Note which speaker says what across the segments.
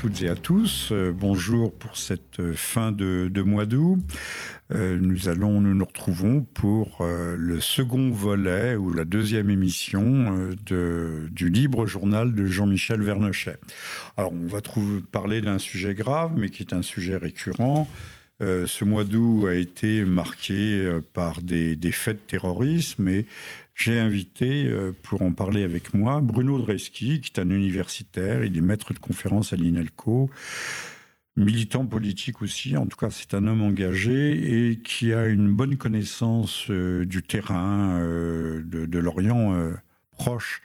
Speaker 1: Toutes et à tous. Euh, bonjour pour cette fin de, mois d'août. Euh, nous allons, nous nous retrouvons pour euh, le second volet ou la deuxième émission de, du libre journal de Jean-Michel Vernochet. Alors, on va trouver, parler d'un sujet grave, mais qui est un sujet récurrent. ce mois d'août a été marqué par des, des faits de terrorisme et j'ai invité euh, pour en parler avec moi Bruno Dreski, qui est un universitaire, il est maître de conférence à l'INALCO, militant politique aussi, en tout cas c'est un homme engagé et qui a une bonne connaissance euh, du terrain euh, de, l'Orient proche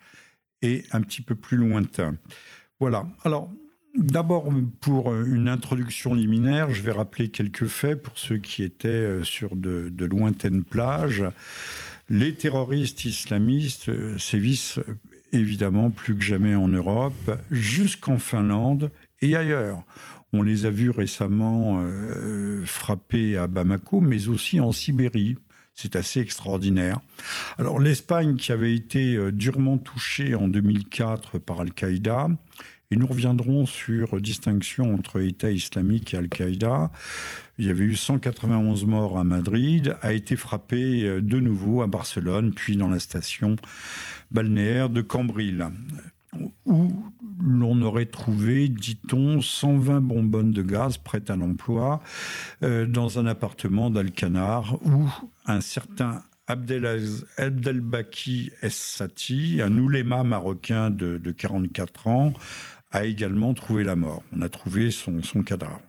Speaker 1: et un petit peu plus lointain. Voilà, alors D'abord, pour une introduction liminaire, je vais rappeler quelques faits pour ceux qui étaient sur de, de lointaines plages. Les terroristes islamistes euh, sévissent euh, évidemment plus que jamais en Europe, jusqu'en Finlande et ailleurs. On les a vus récemment euh, frapper à Bamako, mais aussi en Sibérie. C'est assez extraordinaire. Alors l'Espagne, qui avait été durement touchée en 2004 par Al-Qaïda, et nous reviendrons sur distinction entre État islamique et Al-Qaïda. Il y avait eu 191 morts à Madrid, a été frappé euh, de nouveau à Barcelone, puis dans la station balnéaire de Cambril, où l'on aurait trouvé, dit-on, 120 bonbonnes de gaz prêtes à l'emploi euh, dans un appartement d'Alcanar où un certain Abdelbaki Es-Sati, un ouléma marocain de, de 44 ans, a également trouvé la mort. On a trouvé son cadavre.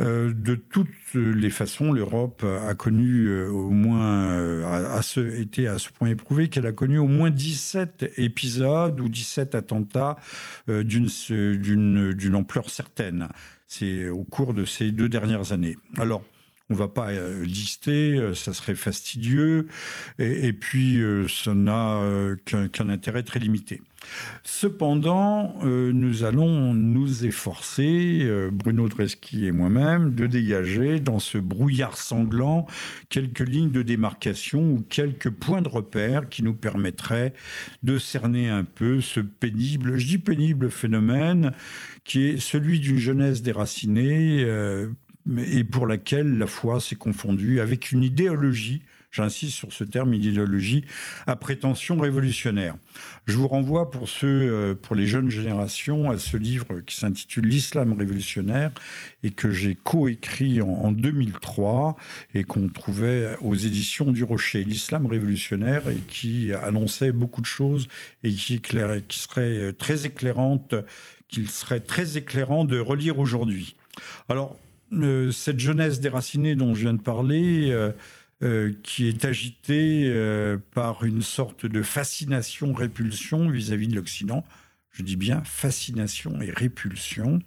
Speaker 1: Euh, de toutes les façons, l'Europe a connu euh, au moins, euh, a, été à ce point éprouvé qu'elle a connu au moins 17 épisodes ou 17 attentats d'une ampleur certaine. Au cours de ces deux dernières années. On va pas lister, ça serait fastidieux, et, puis ça n'a qu'un intérêt très limité. Cependant, euh, nous allons nous efforcer, euh, Bruno Dreschi et moi-même, de dégager dans ce brouillard sanglant quelques lignes de démarcation ou quelques points de repère qui nous permettraient de cerner un peu ce pénible, je dis pénible phénomène, qui est celui d'une jeunesse déracinée euh, et pour laquelle la foi s'est confondue avec une idéologie j'insiste sur ce terme, idéologie à prétention révolutionnaire. Je vous renvoie pour ceux, euh, pour les jeunes générations, à ce livre qui s'intitule L'islam révolutionnaire et que j'ai coécrit en, 2003 et qu'on trouvait aux éditions du Rocher. L'islam révolutionnaire et qui annonçait beaucoup de choses et qui, qui serait euh, très éclairante, qu'il serait très éclairant de relire aujourd'hui. Alors, euh, cette jeunesse déracinée dont je viens de parler, euh, qui est agité euh, par une sorte de fascination-répulsion vis-à-vis de l'Occident. Je dis bien fascination et répulsion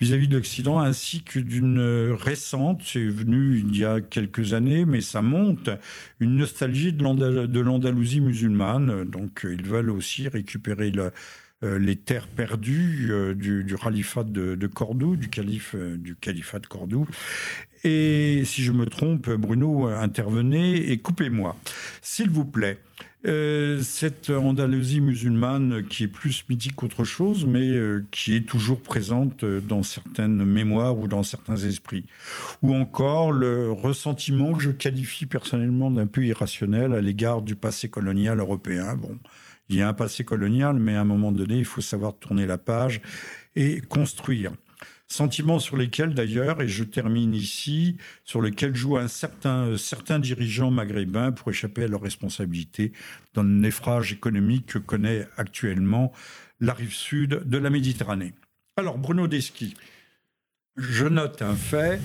Speaker 1: vis-à-vis de l'Occident, ainsi que d'une récente, c'est venu il y a quelques années, mais ça monte, une nostalgie de l'Andalousie musulmane. Donc ils veulent aussi récupérer euh, les terres perdues du, du califat de, Cordoue, du calife du califat de Cordoue, et si je me trompe, Bruno, intervenez et coupez-moi. S'il vous plaît. Euh, cette Andalousie musulmane qui est plus mythique qu'autre chose, mais euh, qui est toujours présente dans certaines mémoires ou dans certains esprits. Ou encore le ressentiment que je qualifie personnellement d'un peu irrationnel à l'égard du passé colonial européen. Bon, il y a un passé colonial, mais à un moment donné, il faut savoir tourner la page et construire. Sentiments sur lesquels d'ailleurs, et je termine ici, sur lesquels jouent un certain, certains dirigeants maghrébins pour échapper à leurs responsabilités dans le naufrage économique que connaît actuellement la rive sud de la Méditerranée. Alors Bruno Deschi, je note un fait,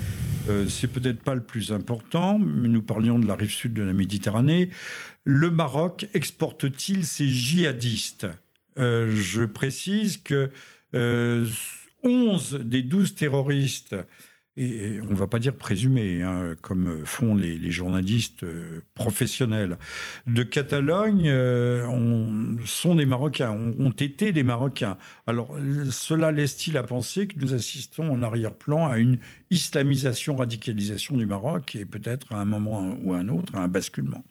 Speaker 1: euh, c'est peut-être pas le plus important, mais nous parlions de la rive sud de la Méditerranée. Le Maroc exporte-t-il ses djihadistes? Euh, Je précise que euh, 11 des 12 terroristes, et on ne va pas dire présumés, hein, comme font les, journalistes euh, professionnels, de Catalogne euh, sont des Marocains, ont, été des Marocains. Alors cela laisse-t-il à penser que nous assistons en arrière-plan à une islamisation, radicalisation du Maroc et peut-être à un moment ou à un autre à un basculement?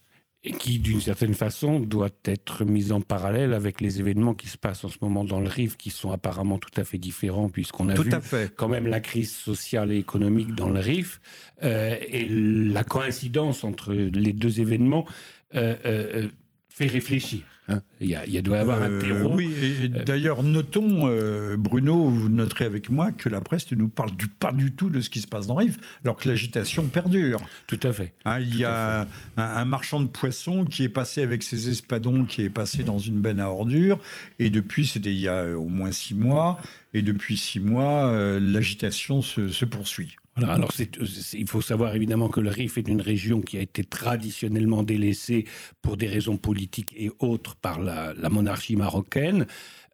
Speaker 2: Et qui, d'une certaine façon, doit être mise en parallèle avec les événements qui se passent en ce moment dans le RIF, qui sont apparemment tout à fait différents, puisqu'on a vu quand même la crise sociale et économique dans le RIF, euh, et la coïncidence entre les deux événements euh, euh, fait réfléchir. Hein. il, y a, il doit y avoir un euh, terreau.
Speaker 1: Oui, et, d'ailleurs, notons, euh, Bruno, vous noterez avec moi que la presse ne nous parle du, pas du tout de ce qui se passe dans Rive, alors que l'agitation perdure.
Speaker 2: Tout à fait.
Speaker 1: Hein, il y a un, marchand de poissons qui est passé avec ses espadons, qui est passé dans une benne à ordures, et depuis, c'était il y a au moins six mois, et depuis six mois, euh, l'agitation se, se poursuit.
Speaker 2: Voilà, alors il faut savoir évidemment que le Rif est une région qui a été traditionnellement délaissée pour des raisons politiques et autres par la, monarchie marocaine.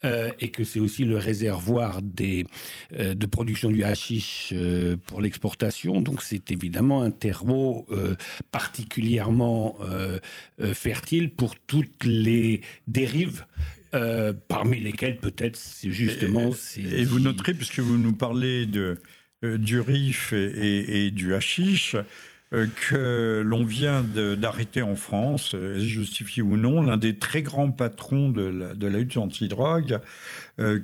Speaker 2: Euh, et que c'est aussi le réservoir des, euh, de production du hashish euh, pour l'exportation. Donc c'est évidemment un terreau particulièrement fertile pour toutes les dérives parmi lesquelles peut-être justement...
Speaker 1: Et, et vous noterez, puisque vous nous parlez de, euh, du RIF et, du hashish euh, que l'on vient d'arrêter en France, euh, justifié ou non, l'un des très grands patrons de la, de la lutte anti-drogue,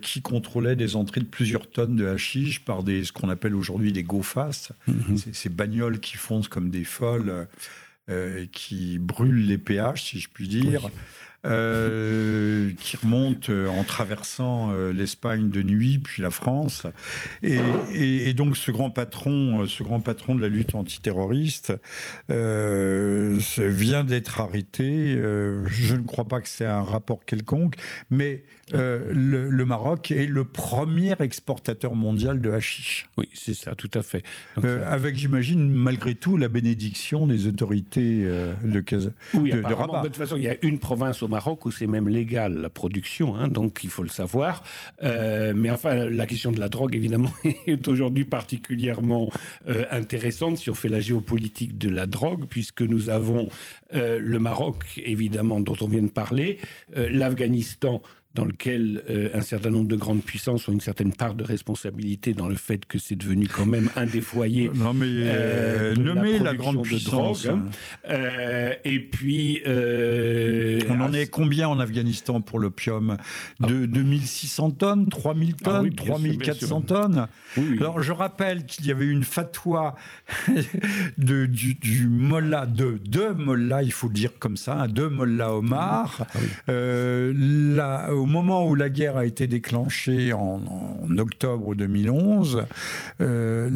Speaker 1: qui contrôlait des entrées de plusieurs tonnes de hashish par des, ce qu'on appelle aujourd'hui des go-fast, mm-hmm. ces bagnoles qui foncent comme des folles, et qui brûlent les péages, si je puis dire. Euh, qui remonte euh, en traversant euh, l'Espagne de nuit, puis la France. Et, donc ce grand patron, ce grand patron de la lutte antiterroriste vient d'être arrêté. je ne crois pas que c'est un rapport quelconque, mais le, Maroc est le premier exportateur mondial de hashish.
Speaker 2: Oui, c'est ça, tout à fait.
Speaker 1: avec, j'imagine, malgré tout, la bénédiction des autorités de,
Speaker 2: oui, de, Rabat. De toute façon, il y a une province au Maroc où c'est même légal la production, hein, donc il faut le savoir. Euh, mais enfin, la question de la drogue, évidemment, est aujourd'hui particulièrement euh, intéressante si on fait la géopolitique de la drogue, puisque nous avons euh, le Maroc, évidemment, dont on vient de parler, l'Afghanistan, dans lequel euh, un certain nombre de grandes puissances ont une certaine part de responsabilité dans le fait que c'est devenu quand même un des foyers.
Speaker 1: Non mais euh, euh la, grande puissance. Drogue, hein.
Speaker 2: euh, et puis
Speaker 1: on en est combien en Afghanistan pour l'opium? De 2600 tonnes, 3000 ah tonnes, 3400 tonnes? Alors je rappelle qu'il y avait une fatwa de du, du mollah de de mollah, il faut le dire comme ça, hein, de mollah Omar. Ah la, au moment où la guerre a été déclenchée en, octobre 2011, euh,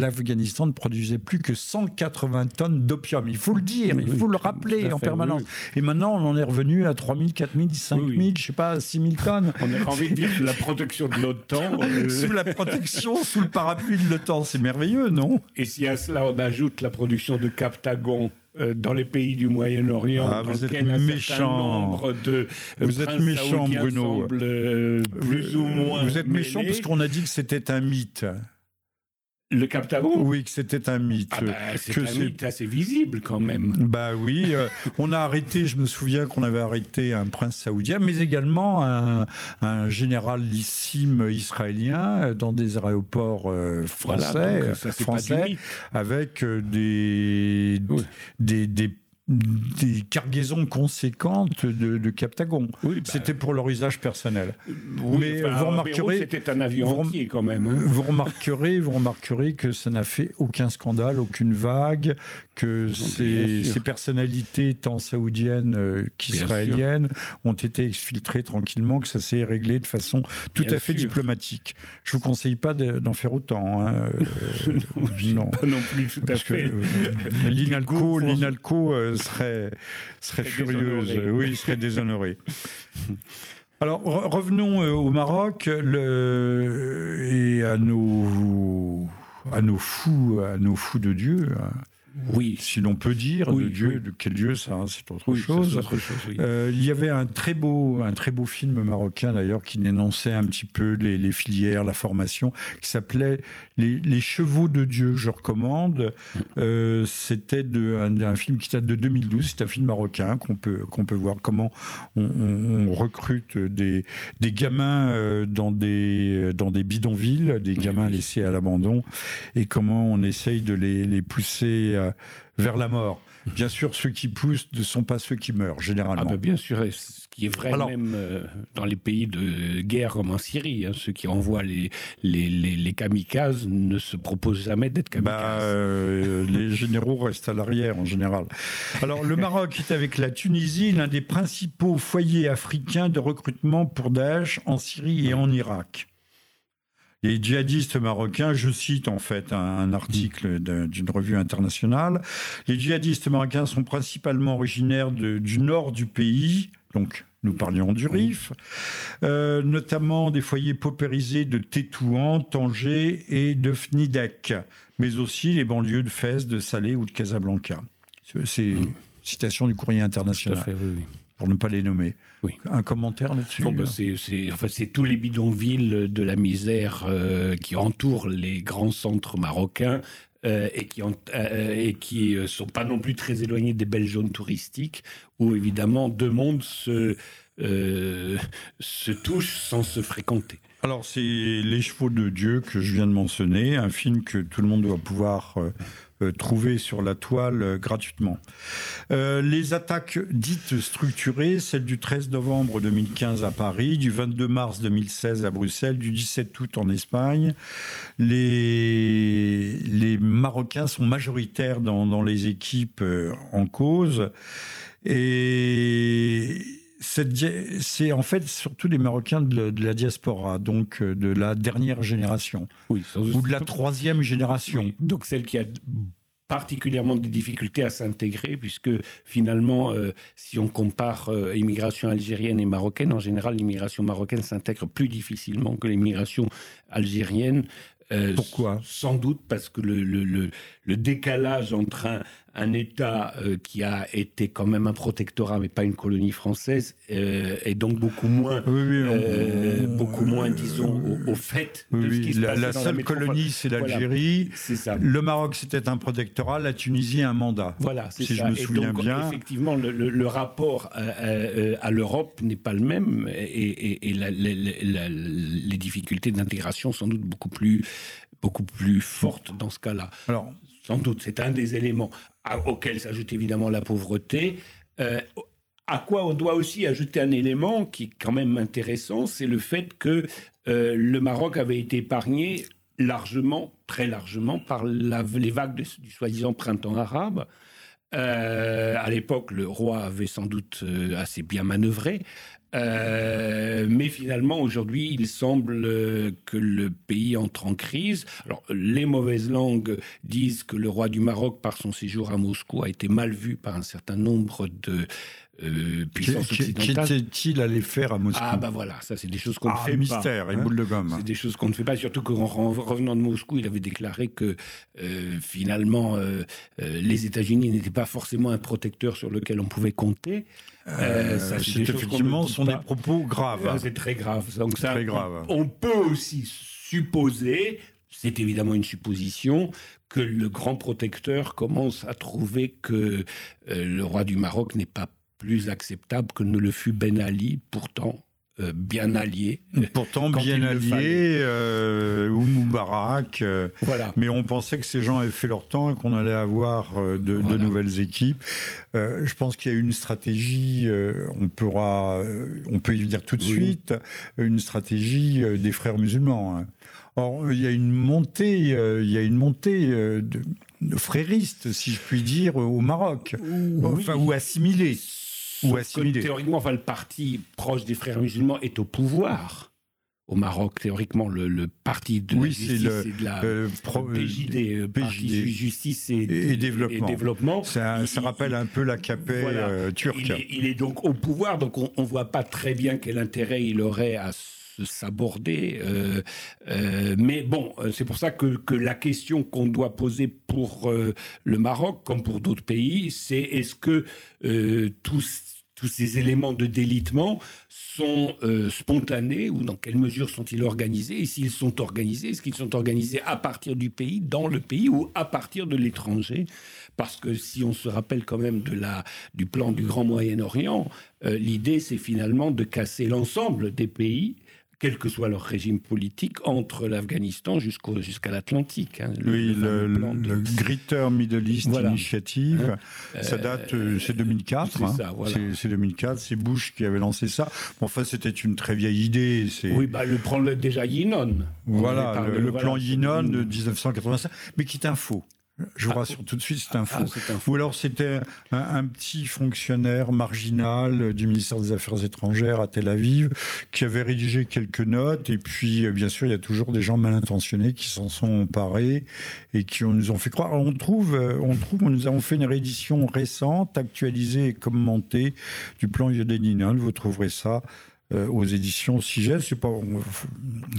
Speaker 1: l'Afghanistan ne produisait plus que 180 tonnes d'opium. Il faut le dire, il faut le rappeler en permanence. Et maintenant, on en est revenu à 3000, 4000, 5000, je sais pas, 6000 tonnes.
Speaker 2: On a envie de dire sous la protection de l'OTAN.
Speaker 1: Euh. sous la protection, sous le parapluie de l'OTAN, c'est merveilleux, non?
Speaker 2: Et si à cela on ajoute la production de Captagon euh, dans les pays du Moyen-Orient,
Speaker 1: ah, vous êtes méchant.
Speaker 2: de
Speaker 1: vous êtes méchant, Bruno.
Speaker 2: Euh, plus ou moins.
Speaker 1: Vous êtes méchant parce qu'on a dit que c'était un mythe.
Speaker 2: Le Captagon
Speaker 1: Oui, que c'était un mythe. Ah
Speaker 2: bah, c'est un mythe assez visible quand même.
Speaker 1: Bah oui, euh, on a arrêté, je me souviens qu'on avait arrêté un prince saoudien, mais également un, un généralissime israélien euh, dans des aéroports euh, français, français avec des, des, des des cargaisons conséquentes de, de Captagon. Oui, bah, c'était pour leur usage personnel.
Speaker 2: mais vous remarquerez, c'était un avion vous, quand même. Hein.
Speaker 1: Vous remarquerez, vous remarquerez que ça n'a fait aucun scandale, aucune vague, que ces, ces, personnalités tant saoudiennes euh, qu'israéliennes ont été exfiltrées tranquillement, que ça s'est réglé de façon tout à fait diplomatique. Je vous conseille pas d'en faire autant. Hein,
Speaker 2: euh, non, pas non plus tout à fait.
Speaker 1: Euh, L'Inalco, l'Inalco serait, serait furieuse, oui, serait déshonorée. Alors revenons au Maroc le, et à nos, à nos fous, à nos fous de Dieu.
Speaker 2: Oui.
Speaker 1: Si l'on peut dire, de Dieu, de quel Dieu, ça, hein, c'est autre chose. Euh, il y avait un très beau, un très beau film marocain d'ailleurs qui dénonçait un petit peu les, filières, la formation, qui s'appelait les, chevaux de Dieu. Je recommande. Euh, c'était un, un, film qui date de 2012. C'est un film marocain qu'on peut qu'on peut voir comment on, recrute des des gamins euh, dans des dans des bidonvilles, des gamins laissés à l'abandon, et comment on essaye de les, les pousser à la, vers la mort. Bien sûr, ceux qui poussent ne sont pas ceux qui meurent, généralement.
Speaker 2: Ah ben bien sûr, ce qui est vrai même euh, dans les pays de guerre comme en Syrie. Hein, ceux qui envoient les, les, les, kamikazes ne se proposent jamais d'être kamikazes.
Speaker 1: Bah, euh, les généraux restent à l'arrière en général. Alors le Maroc est avec la Tunisie l'un des principaux foyers africains de recrutement pour Daesh en Syrie et en Irak. Les djihadistes marocains, je cite en fait un, article d'une revue internationale, les djihadistes marocains sont principalement originaires du nord du pays, donc nous parlions du Rif, euh, notamment des foyers paupérisés de Tétouan, Tanger et de Fnidek, mais aussi les banlieues de Fès, de Salé ou de Casablanca. C'est citation du courrier international, pour ne pas les nommer. Un commentaire là-dessus
Speaker 2: bah, C'est tous les bidonvilles de la misère euh, qui entourent les grands centres marocains euh, et qui ont, euh, et qui sont pas non plus très éloignés des belles zones touristiques où évidemment deux mondes se se touchent sans se fréquenter.
Speaker 1: Alors c'est Les Chevaux de Dieu que je viens de mentionner, un film que tout le monde doit pouvoir euh, trouver sur la toile euh, gratuitement. Euh, les attaques dites structurées, celle du 13 novembre 2015 à Paris, du 22 mars 2016 à Bruxelles, du 17 août en Espagne, les, les Marocains sont majoritaires dans, dans les équipes en cause. Et c'est en fait surtout les Marocains de, la diaspora, donc euh, de la dernière génération, ou de la troisième génération.
Speaker 2: donc celle qui a particulièrement des difficultés à s'intégrer, puisque finalement, euh, si on compare euh, immigration algérienne et marocaine, en général, l'immigration marocaine s'intègre plus difficilement que l'immigration algérienne.
Speaker 1: Pourquoi?
Speaker 2: Sans doute parce que le, le, le décalage entre un, un État euh, qui a été quand même un protectorat, mais pas une colonie française, euh, est donc beaucoup moins, euh, beaucoup moins, disons, au, fait
Speaker 1: de ce qui se La, la seule colonie, c'est l'Algérie. Le Maroc, c'était un protectorat. La Tunisie, un mandat.
Speaker 2: Voilà, si je me souviens donc, bien. Effectivement, le, rapport à, l'Europe n'est pas le même, et, les difficultés d'intégration sans doute beaucoup plus, beaucoup plus fortes dans ce cas-là. Alors, sans doute, c'est un des éléments auquel s'ajoute évidemment la pauvreté. Euh, à quoi on doit aussi ajouter un élément qui est quand même intéressant, c'est le fait que euh, le Maroc avait été épargné largement, très largement, par les vagues du soi-disant printemps arabe. Euh, à l'époque, le roi avait sans doute assez bien manœuvré. Euh, mais finalement, aujourd'hui, il semble que le pays entre en crise. Alors, les mauvaises langues disent que le roi du Maroc, par son séjour à Moscou, a été mal vu par un certain nombre de euh, occidentales.
Speaker 1: Qu'était-il allé faire à Moscou
Speaker 2: Ah bah voilà, ça c'est des choses qu'on ne ah, fait
Speaker 1: mystère,
Speaker 2: pas.
Speaker 1: et boule de gomme.
Speaker 2: C'est des choses qu'on ne fait pas, surtout qu'en revenant de Moscou, il avait déclaré que euh, finalement les États-Unis n'étaient pas forcément un protecteur sur lequel on pouvait compter.
Speaker 1: Euh, c'est effectivement sont des propos graves.
Speaker 2: c'est très grave. Donc ça, très grave. On peut aussi supposer, c'est évidemment une supposition, que le grand protecteur commence à trouver que euh, le roi du Maroc n'est pas plus acceptable que ne le fut Ben Ali, pourtant euh, bien allié.
Speaker 1: Pourtant bien allié, euh, ou Moubarak. Euh, voilà. Mais on pensait que ces gens avaient fait leur temps et qu'on allait avoir de, nouvelles équipes. je pense qu'il y a une stratégie, on pourra, on peut y dire tout de suite, une stratégie des frères musulmans. Hein. Or, il y a une montée, il y a une montée de, fréristes, si je puis dire, au Maroc, enfin, ou assimilés
Speaker 2: ou théoriquement, enfin, le parti proche des frères musulmans est au pouvoir. Au Maroc, théoriquement, le, parti de la justice le, et de la euh, PJD, euh, Parti Justice et, Développement.
Speaker 1: Ça, rappelle un peu la KP euh, turque.
Speaker 2: Il est, donc au pouvoir, donc on ne voit pas très bien quel intérêt il aurait à s'aborder. Euh, mais bon, c'est pour ça que, que la question qu'on doit poser pour le Maroc, comme pour d'autres pays, c'est est-ce que tous tous ces éléments de délitement sont euh, spontanés ou dans quelle mesure sont-ils organisés Et s'ils sont organisés, est-ce qu'ils sont organisés à partir du pays, dans le pays ou à partir de l'étranger? Parce que si on se rappelle quand même de la, du plan du Grand Moyen-Orient, euh, l'idée c'est finalement de casser l'ensemble des pays quel que soit leur régime politique, entre l'Afghanistan jusqu'à l'Atlantique.
Speaker 1: Hein, oui, le, le, Greater Middle East Initiative, hein ça date, euh, c'est 2004. C'est 2004, hein. c'est Bush qui avait lancé ça. enfin, c'était une très vieille idée.
Speaker 2: Oui, bah, le plan déjà Yinon.
Speaker 1: Voilà, le, plan Yinon de 1985, mais qui est un faux. Je vous ah, rassure tout de suite, c'est un, ah, faux. Ou alors c'était un, petit fonctionnaire marginal du ministère des Affaires étrangères à Tel Aviv qui avait rédigé quelques notes. Et puis, euh, bien sûr, il y a toujours des gens mal intentionnés qui s'en sont emparés et qui nous ont fait croire. on trouve, euh, on trouve, nous avons fait une réédition récente, actualisée et commentée du plan Yodeninol. Vous trouverez ça euh, aux éditions Sigel. C'est pas,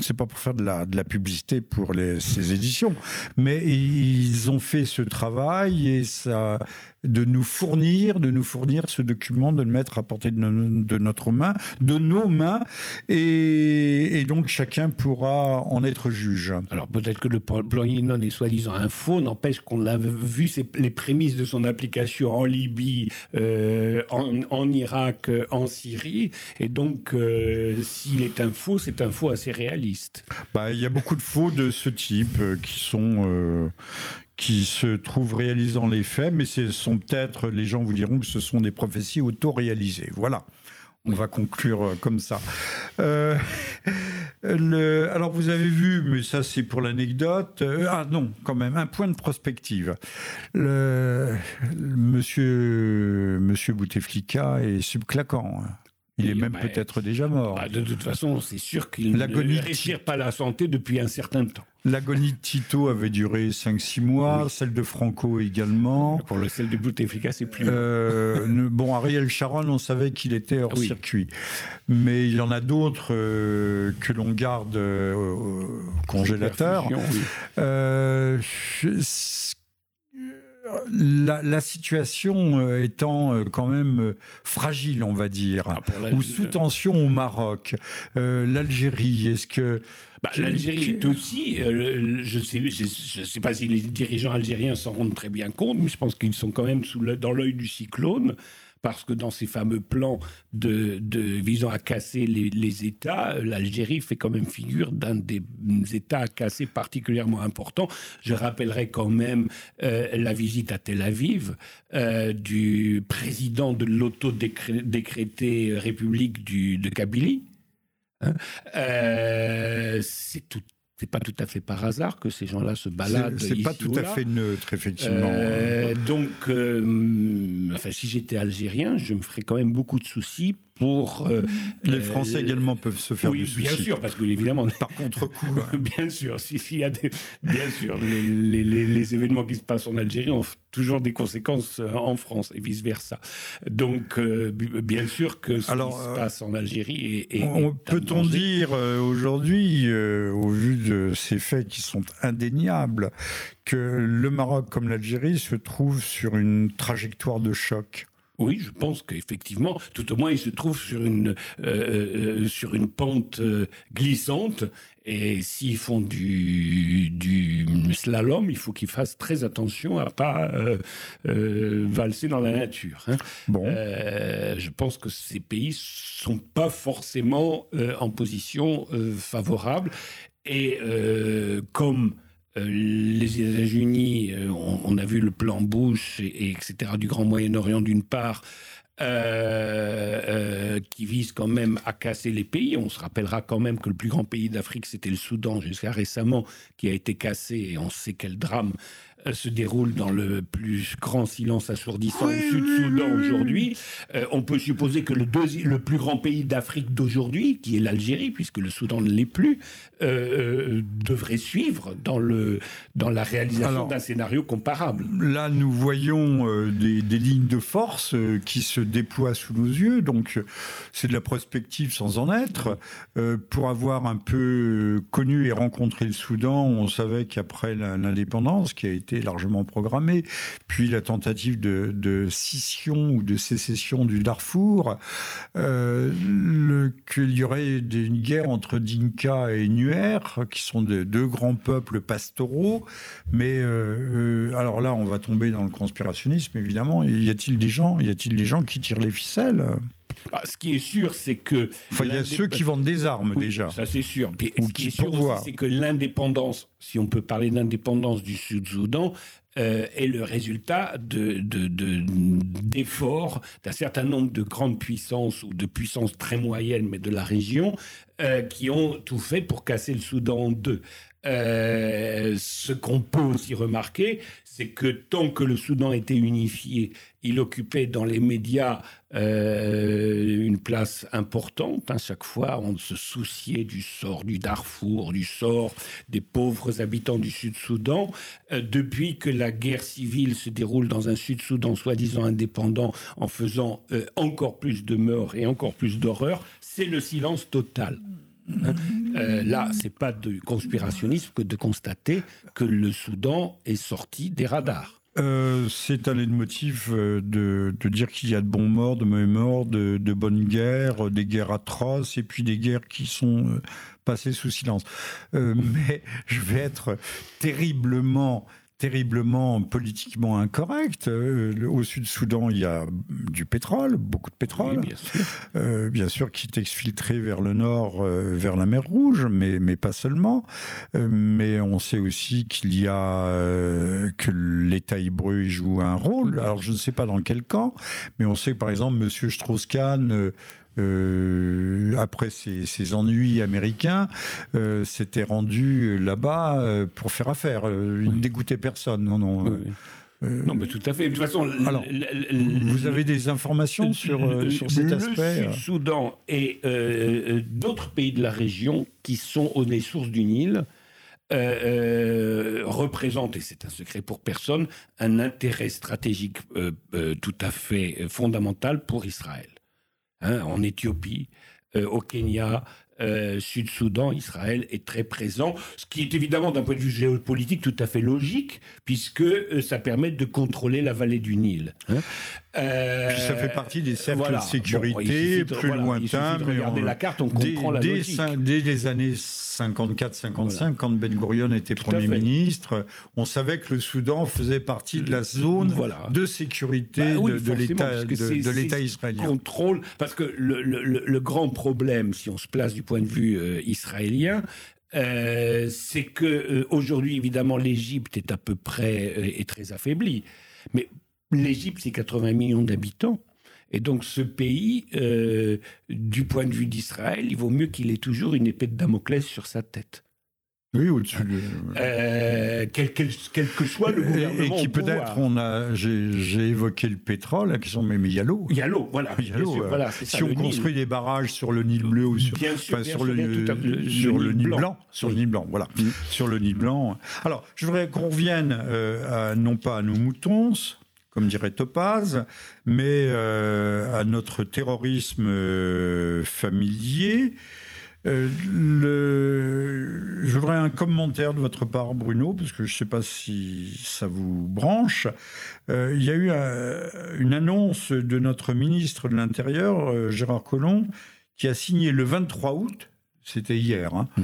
Speaker 1: c'est pas pour faire de la, de la publicité pour les, ces éditions, mais ils ont fait ce travail et ça, de nous fournir, de nous fournir ce document, de le mettre à portée de, notre main, de nos mains, et, donc chacun pourra en être juge.
Speaker 2: Alors peut-être que le plan Yinon est soi-disant un faux, n'empêche qu'on a vu les prémices de son application en Libye, euh, en, Irak, en Syrie, et donc euh, s'il est un faux, c'est un faux assez réaliste.
Speaker 1: Bah, il y a beaucoup de faux de ce type euh, qui sont qui se trouvent réalisant les faits, mais ce sont peut-être, les gens vous diront que ce sont des prophéties auto-réalisées. Voilà. On va conclure euh, comme ça. Euh, le, alors vous avez vu, mais ça c'est pour l'anecdote. Euh, ah non, quand même, un point de prospective. Le, monsieur, monsieur Bouteflika est subclaquant. Il est même bah, peut-être déjà mort.
Speaker 2: Bah, de toute façon, c'est sûr qu'il ne respire pas la santé depuis un certain temps.
Speaker 1: L'agonie de Tito avait duré 5-6 mois, celle de Franco également.
Speaker 2: Pour le celle de Bouteflika, c'est plus.
Speaker 1: Euh, bon, Ariel Sharon, on savait qu'il était hors circuit. Mais il y en a d'autres euh, que l'on garde euh, au congélateur. La, situation euh, étant euh, quand même euh, fragile, on va dire, ah, ou sous tension au Maroc, l'Algérie, est-ce que...
Speaker 2: Bah, L'Algérie est aussi, je ne sais, je, sais pas si les dirigeants algériens s'en rendent très bien compte, mais je pense qu'ils sont quand même sous dans l'œil du cyclone parce que dans ces fameux plans visant à casser les, États, l'Algérie fait quand même figure d'un des États à casser particulièrement important. Je rappellerai quand même euh, la visite à Tel Aviv euh, du président de l'auto-décrétée République de Kabylie. Hein. Euh, c'est tout c'est pas tout à fait par hasard que ces gens-là se baladent.
Speaker 1: C'est pas tout à fait neutre, effectivement.
Speaker 2: Euh, donc, euh, enfin, si j'étais algérien, je me ferais quand même beaucoup de soucis pour. Euh,
Speaker 1: les Français également peuvent se faire du souci.
Speaker 2: Bien sûr, parce que évidemment.
Speaker 1: Par contre-coup.
Speaker 2: bien sûr, s'il y a des, bien sûr, les, les, événements qui se passent en Algérie ont toujours des conséquences en France et vice versa. Donc, bien sûr que ce
Speaker 1: Alors,
Speaker 2: qui se passe en Algérie est.
Speaker 1: Peut-on dire aujourd'hui, au vu de de ces faits qui sont indéniables, que le Maroc comme l'Algérie se trouvent sur une trajectoire de choc?
Speaker 2: Oui, je pense qu'effectivement, tout au moins, il se trouve sur une, euh, euh, sur une pente euh, glissante. Et s'ils font du, du slalom, il faut qu'ils fassent très attention à pas valser dans la nature. Hein. Bon. je pense que ces pays sont pas forcément en position favorable. Et euh, comme euh, les États-Unis, euh, on, a vu le plan Bush, et, etc., du Grand Moyen-Orient d'une part, qui vise quand même à casser les pays. On se rappellera quand même que le plus grand pays d'Afrique, c'était le Soudan jusqu'à récemment, qui a été cassé, et on sait quel drame se déroule dans le plus grand silence assourdissant au Sud-Soudan aujourd'hui. Euh, on peut supposer que le, le plus grand pays d'Afrique d'aujourd'hui, qui est l'Algérie, puisque le Soudan ne l'est plus, euh, euh, devrait suivre dans, le, dans la réalisation d'un scénario comparable.
Speaker 1: Là, nous voyons des, des, lignes de force qui se déploient sous nos yeux, donc c'est de la prospective sans en être. pour avoir un peu connu et rencontré le Soudan, on savait qu'après l'indépendance, qui a été largement programmé, puis la tentative de, scission ou de sécession du Darfour, euh, qu'il y aurait une guerre entre Dinka et Nuer, qui sont deux grands peuples pastoraux, mais euh, euh, alors là, on va tomber dans le conspirationnisme, évidemment. Y a-t-il des gens, y a-t-il des gens qui tirent les ficelles?
Speaker 2: Ah, ce qui est sûr, c'est que.
Speaker 1: Enfin, il y a ceux qui vendent des armes déjà.
Speaker 2: Ça, c'est sûr.
Speaker 1: Ou ce qui, est sûr
Speaker 2: c'est que l'indépendance, si on peut parler d'indépendance du Sud-Soudan, euh, est le résultat d'efforts de, d'un certain nombre de grandes puissances ou de puissances très moyennes, mais de la région, euh, qui ont tout fait pour casser le Soudan en deux. Euh, ce qu'on peut aussi remarquer, c'est que tant que le Soudan était unifié, il occupait dans les médias euh, une place importante. À chaque fois, on se souciait du sort du Darfour, du sort des pauvres habitants du Sud-Soudan. Euh, depuis que la guerre civile se déroule dans un Sud-Soudan soi-disant indépendant, en faisant encore plus de morts et encore plus d'horreurs, c'est le silence total. Euh, là, c'est pas de conspirationnisme que de constater que le Soudan est sorti des radars.
Speaker 1: Euh, c'est un leitmotiv euh, de, dire qu'il y a de bons morts, de mauvais morts, de, de bonnes guerres, des guerres atroces et puis des guerres qui sont passées sous silence. mais je vais être terriblement terriblement politiquement incorrect. Euh, au Sud-Soudan, il y a du pétrole, beaucoup de pétrole,
Speaker 2: bien, sûr.
Speaker 1: Euh, bien sûr, qui est exfiltré vers le nord, euh, vers la mer Rouge, mais, mais pas seulement. mais on sait aussi qu'il y a que l'État hébreu joue un rôle. Alors je ne sais pas dans quel camp, mais on sait que par exemple, Monsieur Strauss-Kahn euh, après ses, ennuis américains, euh, s'était rendu là-bas euh, pour faire affaire. Il ne dégoûtait personne. Non, non.
Speaker 2: non, mais tout à fait. De toute façon,
Speaker 1: Alors, vous avez des informations sur, sur cet aspect
Speaker 2: Le Sud-Soudan et d'autres pays de la région qui sont aux sources du Nil représentent, et c'est un secret pour personne, un intérêt stratégique tout à fait fondamental pour Israël. Hein, en Éthiopie, euh, au Kenya, euh, Sud-Soudan, Israël est très présent, ce qui est évidemment d'un point de vue géopolitique tout à fait logique, puisque euh, ça permet de contrôler la vallée du Nil.
Speaker 1: Hein. Puis ça fait partie des cercles de sécurité plus lointains.
Speaker 2: regarder la carte, on comprend la logique.
Speaker 1: Dès les années 54-55, quand Ben Gurion était Premier ministre, on savait que le Soudan faisait partie de la zone de sécurité bah de, de l'État israélien.
Speaker 2: Contrôle, parce que le, le, grand problème, si on se place du point de vue euh, israélien, euh, c'est que euh, aujourd'hui, évidemment, l'Égypte est à peu près est très affaiblie, mais l'Égypte, c'est 80 millions d'habitants. Et donc ce pays, du point de vue d'Israël, il vaut mieux qu'il ait toujours une épée de Damoclès sur sa tête.
Speaker 1: Oui, au-dessus.
Speaker 2: Euh, quel, que soit le gouvernement.
Speaker 1: Et, qui peut-être, on a, j'ai évoqué le pétrole, la question, mais il y a l'eau.
Speaker 2: Il y a l'eau, voilà.
Speaker 1: Y a. Voilà, si on construit des barrages sur le Nil bleu ou sur,
Speaker 2: bien sûr,
Speaker 1: sur,
Speaker 2: le,
Speaker 1: sur le, Nil blanc, sur le Nil blanc, voilà, sur le Nil blanc. Alors, je voudrais qu'on revienne euh, à, non pas à nos moutons, comme dirait Topaz, mais euh, à notre terrorisme euh, familier. Euh, le... Je voudrais un commentaire de votre part, Bruno, parce que je ne sais pas si ça vous branche. il y a eu une annonce de notre ministre de l'Intérieur, Gérard Collomb, qui a signé le 23 août, c'était hier, hein, mmh.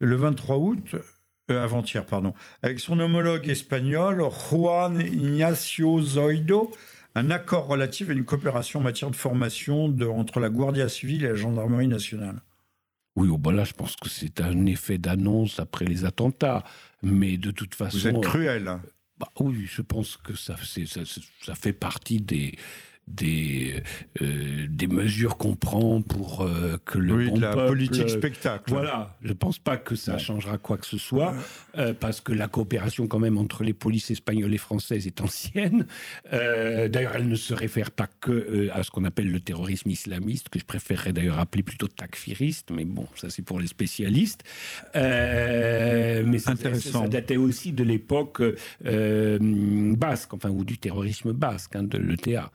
Speaker 1: le 23 août, euh, avant-hier, pardon, avec son homologue espagnol, Juan Ignacio Zoido, un accord relatif à une coopération en matière de formation de, entre la Guardia civile et la gendarmerie nationale.
Speaker 2: Oui, au bon là, je pense que c'est un effet d'annonce après les attentats. Mais de toute façon.
Speaker 1: Vous êtes cruel.
Speaker 2: Bah, oui, je pense que ça, ça, ça fait partie des, des, euh, des mesures qu'on prend pour euh, que le
Speaker 1: oui,
Speaker 2: bon
Speaker 1: de la politique spectacle.
Speaker 2: Voilà, je ne pense pas que ça changera quoi que ce soit, euh, parce que la coopération quand même entre les polices espagnoles et françaises est ancienne. d'ailleurs, elle ne se réfère pas que à ce qu'on appelle le terrorisme islamiste, que je préférerais d'ailleurs appeler plutôt takfiriste, mais bon, ça c'est pour les spécialistes. mais ça, Intéressant. Ça, datait aussi de l'époque basque, enfin, ou du terrorisme basque, hein, de l'ETA.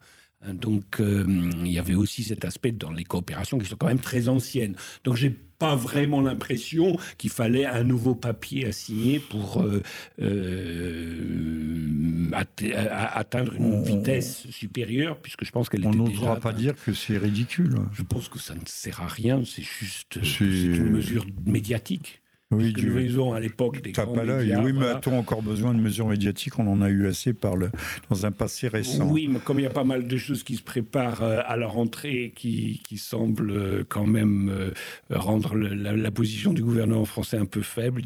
Speaker 2: Donc, euh, il y avait aussi cet aspect dans les coopérations qui sont quand même très anciennes. Donc, j'ai pas vraiment l'impression qu'il fallait un nouveau papier à signer pour euh, euh, atteindre une vitesse supérieure, puisque je pense qu'elle
Speaker 1: On n'osera pas dire que c'est ridicule.
Speaker 2: Je pense que ça ne sert à rien, c'est juste une mesure médiatique. Oui, du... nous ont à l'époque des grands médias,
Speaker 1: Oui, mais a-t-on encore besoin de mesures médiatiques On en a eu assez par le, dans un passé récent.
Speaker 2: Oui, mais comme il y a pas mal de choses qui se préparent euh, à la rentrée qui, qui semblent euh, quand même euh, rendre la, la, position du gouvernement français un peu faible,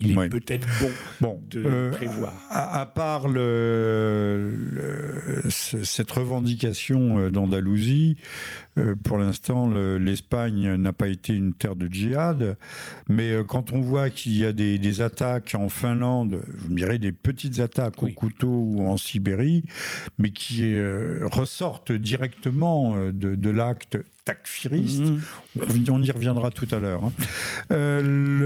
Speaker 2: il est peut-être bon, de euh, prévoir.
Speaker 1: À, part le, cette revendication euh, d'Andalousie, euh, pour l'instant, l'Espagne n'a pas été une terre de djihad, mais quand on voit qu'il y a des, attaques en Finlande, vous me direz des petites attaques au couteau ou en Sibérie, mais qui ressortent directement de, de l'acte takfiriste. Mhm. On y reviendra tout à l'heure. Hein. Euh,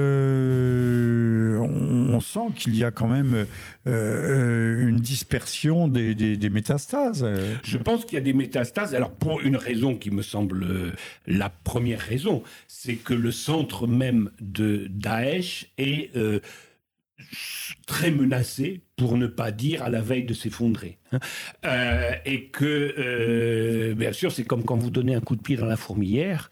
Speaker 1: on, sent qu'il y a quand même euh, une dispersion des, métastases.
Speaker 2: Je pense qu'il y a des métastases. Alors pour une raison qui me semble euh, la première raison, c'est que le centre même de Daesh est très menacé, pour ne pas dire à la veille de s'effondrer. Hein. Euh, et que, euh, bien sûr, c'est comme quand vous donnez un coup de pied dans la fourmilière.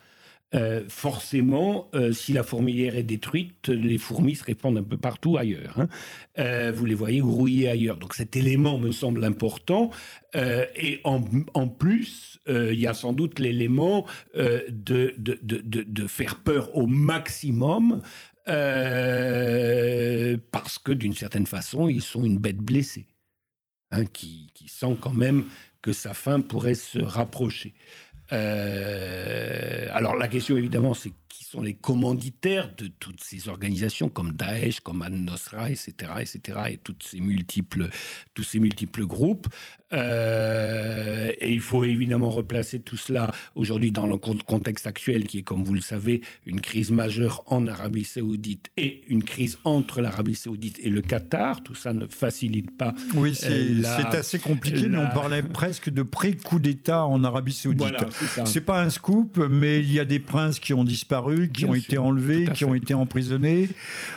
Speaker 2: Euh, forcément, si la fourmilière est détruite, les fourmis se répandent un peu partout ailleurs. Hein. vous les voyez grouiller ailleurs. Donc cet élément me semble important. et en, en plus, il y a sans doute l'élément de de, de, de, faire peur au maximum euh, parce que d'une certaine façon, ils sont une bête blessée, hein, qui, sent quand même que sa fin pourrait se rapprocher. Euh, alors la question évidemment, c'est qui sont les commanditaires de toutes ces organisations comme Daesh, comme An-Nosra, etc., etc., et toutes ces multiples, tous ces multiples groupes. Euh, et il faut évidemment replacer tout cela aujourd'hui dans le contexte actuel qui est, comme vous le savez, une crise majeure en Arabie saoudite et une crise entre l'Arabie saoudite et le Qatar. Tout ça ne facilite pas.
Speaker 1: Oui, c'est euh, assez compliqué, mais on parlait presque de pré-coup d'État en Arabie saoudite. Voilà, c'est pas un scoop, mais il y a des princes qui ont disparu, qui ont été enlevés, qui ont été emprisonnés.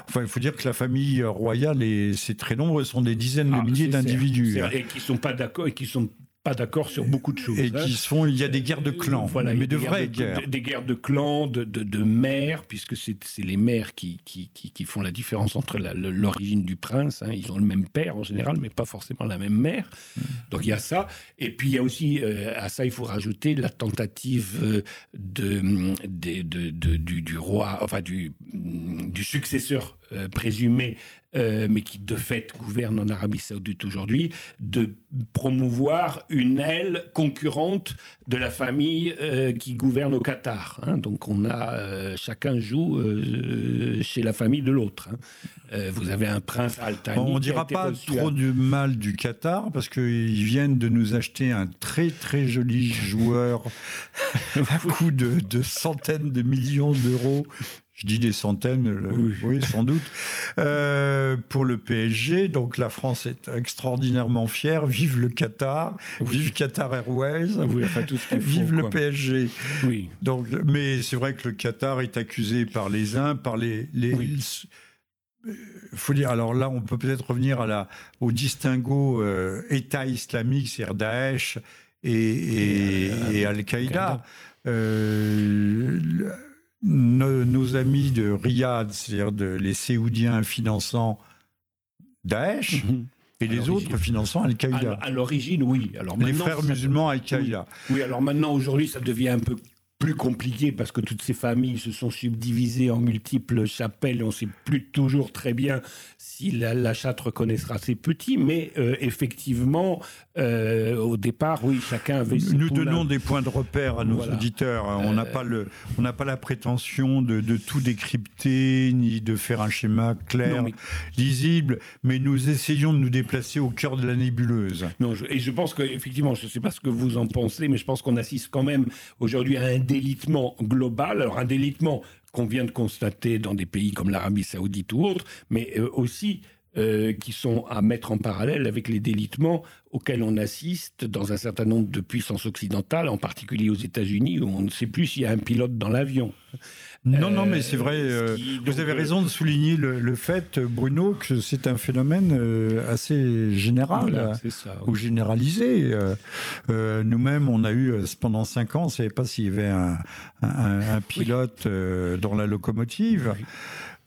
Speaker 1: Enfin, il faut dire que la famille royale, c'est très nombreux, ce sont des dizaines de ah, milliers d'individus.
Speaker 2: Et qui sont pas d'accord et qui sont pas d'accord sur beaucoup de choses.
Speaker 1: Et hein. qui sont, il y a des guerres de clans, voilà, mais de vraies guerres.
Speaker 2: Des guerres de clans, de, de, de mères, puisque c'est les mères qui, qui, qui, qui, font la différence entre l'origine du prince. Hein. Ils ont le même père en général, mais pas forcément la même mère. Mm. Donc il y a ça. Et puis il y a aussi, euh, à ça il faut rajouter la tentative euh, de, de, de, du, du, roi, enfin du, du successeur euh, présumé euh, mais qui de fait gouverne en Arabie saoudite aujourd'hui, de promouvoir une aile concurrente de la famille euh, qui gouverne au Qatar. Hein. Donc on a, euh, chacun joue chez la famille de l'autre. Hein. vous avez un prince Al
Speaker 1: On ne dira pas trop du mal du Qatar parce qu'ils viennent de nous acheter un très très joli joueur à coût de, de centaines de millions d'euros je dis des centaines, oui, sans doute, euh, pour le PSG. Donc la France est extraordinairement fière. Vive le Qatar, vive Qatar Airways, vive le PSG. Oui. Donc, mais c'est vrai que le Qatar est accusé par les uns, par les, les faut dire, alors là, on peut peut-être revenir à la, au distinguo euh, État islamique, c'est-à-dire Daesh et, et, Al-Qaïda. Euh, nos, amis de Riyad, c'est-à-dire de, les Séoudiens finançant Daesh, mhm. et les autres finançant Al-Qaïda.
Speaker 2: À, l'origine, oui.
Speaker 1: Alors les frères musulmans Al-Qaïda.
Speaker 2: oui, alors maintenant, aujourd'hui, ça devient un peu plus compliqué parce que toutes ces familles se sont subdivisées en multiples chapelles. On ne sait plus toujours très bien si la, chatte reconnaîtra ses petits, mais euh, effectivement, euh, au départ, oui, chacun avait.
Speaker 1: Nous donnons des points de repère à nos auditeurs. On n'a euh, pas le, on n'a pas la prétention de, tout décrypter ni de faire un schéma clair, lisible, mais nous essayons de nous déplacer au cœur de la nébuleuse.
Speaker 2: Non, et je pense qu'effectivement, je ne sais pas ce que vous en pensez, mais je pense qu'on assiste quand même aujourd'hui à un délitement global. Alors un délitement qu'on vient de constater dans des pays comme l'Arabie saoudite ou autres, mais euh, aussi euh, qui sont à mettre en parallèle avec les délitements auxquels on assiste dans un certain nombre de puissances occidentales, en particulier aux États-Unis, où on ne sait plus s'il y a un pilote dans l'avion.
Speaker 1: Non, non, mais c'est vrai. Euh, vous avez raison de souligner le, fait, Bruno, que c'est un phénomène euh, assez général ou généralisé. Euh, nous-mêmes, on a eu pendant cinq ans, on ne savait pas s'il y avait un, pilote dans la locomotive.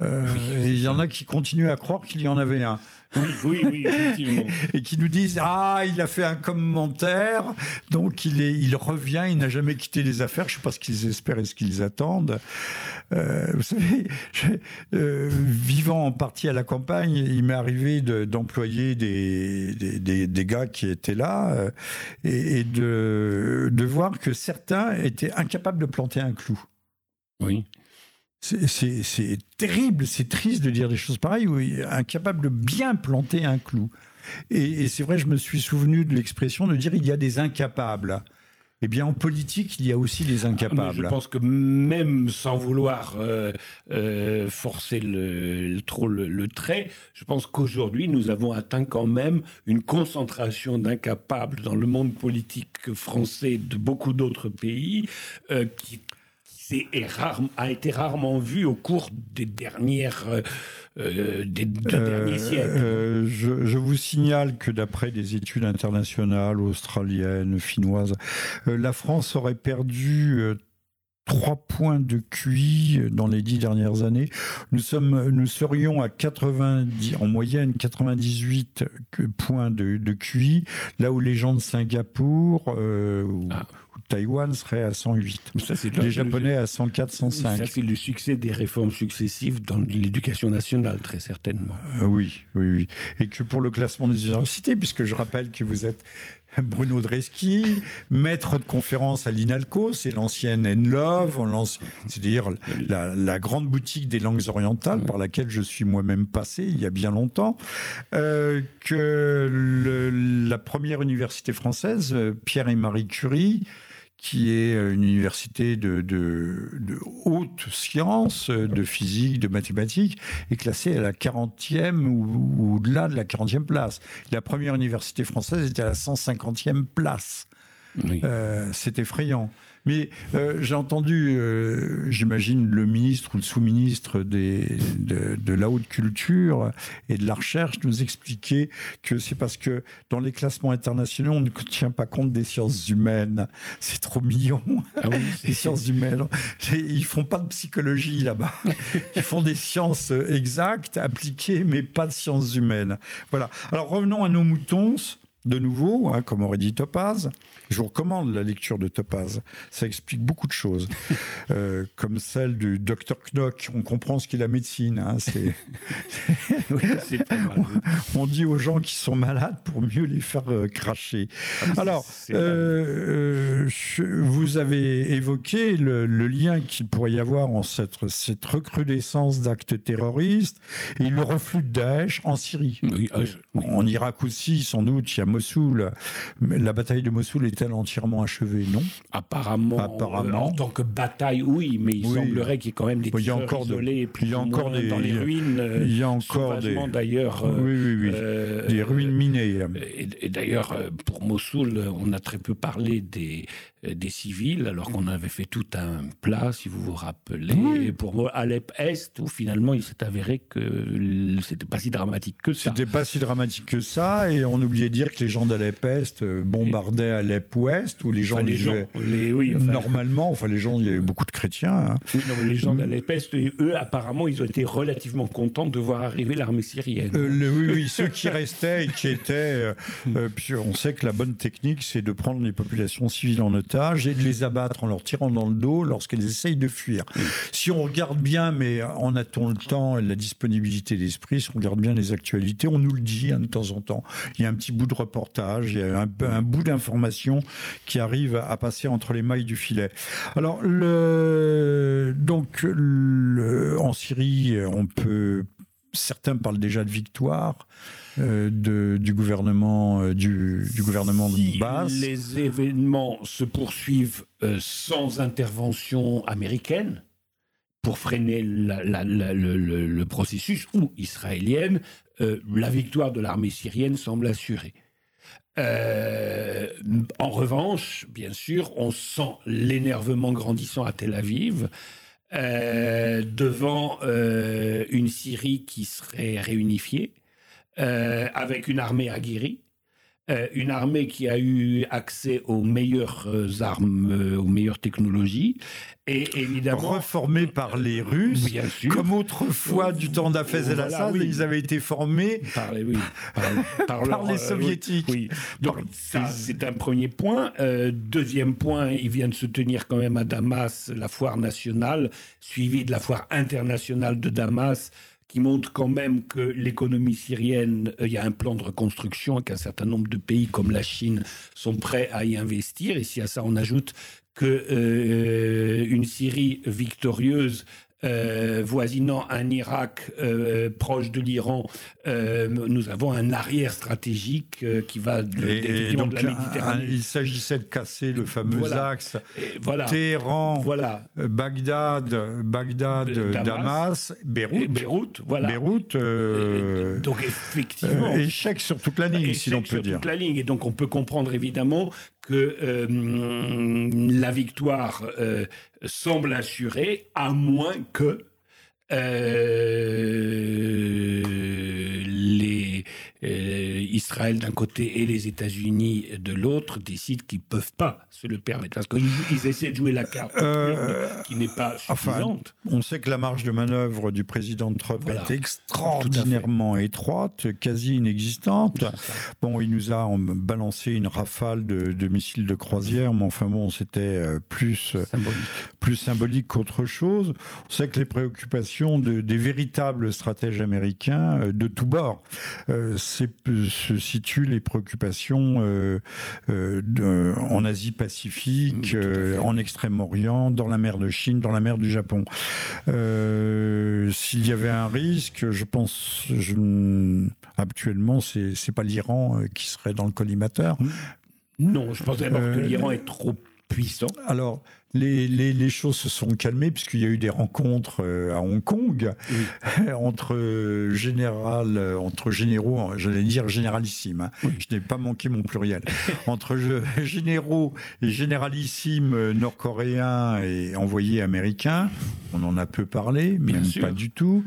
Speaker 1: Il y en a qui continuent à croire qu'il y en avait un.
Speaker 2: Oui, oui, effectivement.
Speaker 1: et qui nous disent ah il a fait un commentaire. Donc il est il revient il n'a jamais quitté les affaires. Je sais pas ce qu'ils espèrent et ce qu'ils attendent. Euh, vous savez euh, vivant en partie à la campagne il m'est arrivé d'employer des, des, des, gars qui étaient là euh, et, et de de voir que certains étaient incapables de planter un clou.
Speaker 2: Oui
Speaker 1: c'est terrible, c'est triste de dire des choses pareilles, oui, incapable de bien planter un clou. Et, c'est vrai, je me suis souvenu de l'expression de dire il y a des incapables. Eh bien, en politique, il y a aussi des ah, incapables.
Speaker 2: je pense que même sans vouloir euh, euh, forcer le, trop le, trait, je pense qu'aujourd'hui, nous avons atteint quand même une concentration d'incapables dans le monde politique français de beaucoup d'autres pays euh, qui est a été rarement vu au cours des dernières euh, euh, des, derniers siècles.
Speaker 1: Euh, je, je, vous signale que d'après des études internationales australiennes, finnoises, la France aurait perdu 3 points de QI dans les dix dernières années. Nous sommes, nous serions à 90, en moyenne 98 points de, de QI, là où les gens de Singapour euh, ah. Ou, Taïwan seraient à 108. Ça, les Japonais à 104, 105.
Speaker 2: Ça, c'est le succès des réformes successives dans l'éducation nationale, très certainement.
Speaker 1: Euh, oui, oui, oui. Et que pour le classement des universités, puisque je rappelle que vous êtes Bruno Dreschi, maître de conférence à l'INALCO, c'est l'ancienne Enlove, c'est-à-dire la, grande boutique des langues orientales par laquelle je suis moi-même passé il y a bien longtemps, euh, que la première université française, euh, Pierre et Marie Curie, qui est euh, une université de, de, de haute science, de physique, de mathématiques, est classée à la 40e ou, au-delà de la 40e place. La première université française était à la 150e place. Euh, c'est effrayant. Mais euh, j'ai entendu, euh, j'imagine, le ministre ou le sous-ministre de, de, la haute culture et de la recherche nous expliquer que c'est parce que dans les classements internationaux, on ne tient pas compte des sciences humaines. C'est trop mignon, ah les sciences humaines. Ils font pas de psychologie là-bas. Ils font des sciences exactes, appliquées, mais pas de sciences humaines. Voilà. Alors revenons à nos moutons de nouveau, hein, comme aurait dit Topaz. Je vous recommande la lecture de Topaz. Ça explique beaucoup de choses, euh, comme celle du docteur Knock. On comprend ce qu'est la médecine. Hein, c'est... on, dit aux gens qui sont malades pour mieux les faire euh, cracher. Ah, Alors, euh, vous avez évoqué le, lien qu'il pourrait y avoir en cette, cette recrudescence d'actes terroristes et le reflux de Daesh en Syrie. Ah, en Irak aussi, sans doute, il y a Mossoul. La bataille de Mossoul est-elle entièrement achevée? Non.
Speaker 2: Apparemment. Apparemment. en tant que bataille, oui, mais il semblerait qu'il y ait quand même des a encore isolés, il y a encore des, dans les ruines.
Speaker 1: Il y a encore des.
Speaker 2: d'ailleurs.
Speaker 1: Oui, oui, oui. Euh, des ruines minées.
Speaker 2: Et, d'ailleurs, euh, pour Mossoul, on a très peu parlé des, euh, des civils, alors qu'on avait fait tout un plat, si vous vous rappelez, pour Alep Est, où finalement il s'est avéré que c'était pas si dramatique que ça.
Speaker 1: C'était pas si dramatique que ça, et on oubliait de dire que les gens d'Alep Est euh, bombardaient Alep Ouest, où les gens les gens, oui, normalement, enfin les gens, il y avait beaucoup de chrétiens. Hein.
Speaker 2: Oui, non, les gens d'Alep Est, eux, apparemment, ils ont été relativement contents de voir arriver l'armée syrienne.
Speaker 1: Euh, oui, oui, ceux qui restaient et qui étaient, puis on sait que la bonne technique, c'est de prendre les populations civiles en otage et de les abattre en leur tirant dans le dos lorsqu'elles essayent de fuir. Si on regarde bien, mais en a-t-on le temps et la disponibilité d'esprit, si on regarde bien les actualités, on nous le dit hein, de temps en temps. Il y a un petit bout de reportage, il y a un, bout d'information qui arrive à passer entre les mailles du filet. Alors, le, donc, le, en Syrie, on peut certains parlent déjà de victoire euh, de, du gouvernement euh, du, du, gouvernement
Speaker 2: de
Speaker 1: base.
Speaker 2: Les événements se poursuivent euh, sans intervention américaine pour freiner la, la, le, le, processus ou israélienne, la victoire de l'armée syrienne semble assurée. en revanche, bien sûr, on sent l'énervement grandissant à Tel Aviv. Euh, devant euh, une Syrie qui serait réunifiée, euh, avec une armée aguerrie. euh, une armée qui a eu accès aux meilleures euh, armes, euh, aux meilleures technologies, et évidemment
Speaker 1: reformés par les Russes,
Speaker 2: Bien sûr.
Speaker 1: comme autrefois du temps d'Afez el
Speaker 2: Voilà,
Speaker 1: Assad,
Speaker 2: oui.
Speaker 1: ils avaient été formés
Speaker 2: par, les- oui, par, par
Speaker 1: par
Speaker 2: leur,
Speaker 1: les soviétiques.
Speaker 2: oui, oui. Donc
Speaker 1: Par-
Speaker 2: ça, c'est un premier point. Euh, deuxième point, il vient de se tenir quand même à Damas la foire nationale, suivie de la foire internationale de Damas, qui montre quand même que l'économie syrienne, euh, il y a un plan de reconstruction et qu'un certain nombre de pays comme la Chine sont prêts à y investir. Et si à ça on ajoute que euh, Syrie victorieuse euh, voisinant un Irak euh, proche de l'Iran, euh, nous avons un arrière stratégique euh, qui va de,
Speaker 1: Et, et donc,
Speaker 2: de la
Speaker 1: un-
Speaker 2: Méditerranée.
Speaker 1: il s'agissait de casser le fameux
Speaker 2: Voilà.
Speaker 1: axe
Speaker 2: Et voilà.
Speaker 1: Téhéran,
Speaker 2: Voilà.
Speaker 1: Bagdad, Bagdad, Damas,
Speaker 2: Damas. Et
Speaker 1: Beyrouth.
Speaker 2: Beyrouth, voilà.
Speaker 1: Beyrouth, euh,
Speaker 2: Donc effectivement,
Speaker 1: euh, échec sur toute la ligne,
Speaker 2: Et
Speaker 1: si l'on
Speaker 2: sur
Speaker 1: peut dire.
Speaker 2: toute la ligne. Et donc, on peut comprendre évidemment que euh, la victoire euh, semble assurée, à moins que euh, les Israël d'un côté et les États-Unis de l'autre décident qu'ils ne peuvent pas se le permettre. Parce qu'ils ils essaient de jouer la carte
Speaker 1: Euh,
Speaker 2: qui n'est pas
Speaker 1: enfin,
Speaker 2: suffisante.
Speaker 1: On sait que la marge de manœuvre du président Trump
Speaker 2: Voilà.
Speaker 1: est extraordinairement étroite, quasi inexistante. Bon, il nous a balancé une rafale de, de missiles de croisière, mais enfin bon, c'était euh, plus, euh,
Speaker 2: symbolique.
Speaker 1: plus symbolique qu'autre chose. On sait que les préoccupations de- des véritables stratèges américains euh, de tous bords, euh, se situent les préoccupations euh, euh, de- en Asie-Pacifique, euh, en Extrême-Orient, dans la mer de Chine, dans la mer du Japon. S'il y avait un risque, je pense, je, actuellement, c'est pas l'Iran qui serait dans le collimateur.
Speaker 2: Non, je pense d'abord que l'Iran est trop puissant.
Speaker 1: Alors, les, les, les choses se sont calmées puisqu'il y a eu des rencontres euh, à Hong Kong entre euh, général, euh, entre généraux, j'allais dire généralissimes. hein. Je n'ai pas manqué mon pluriel. entre généraux et généralissimes nord-coréens et envoyés américains, on en a peu parlé, mais même pas du tout.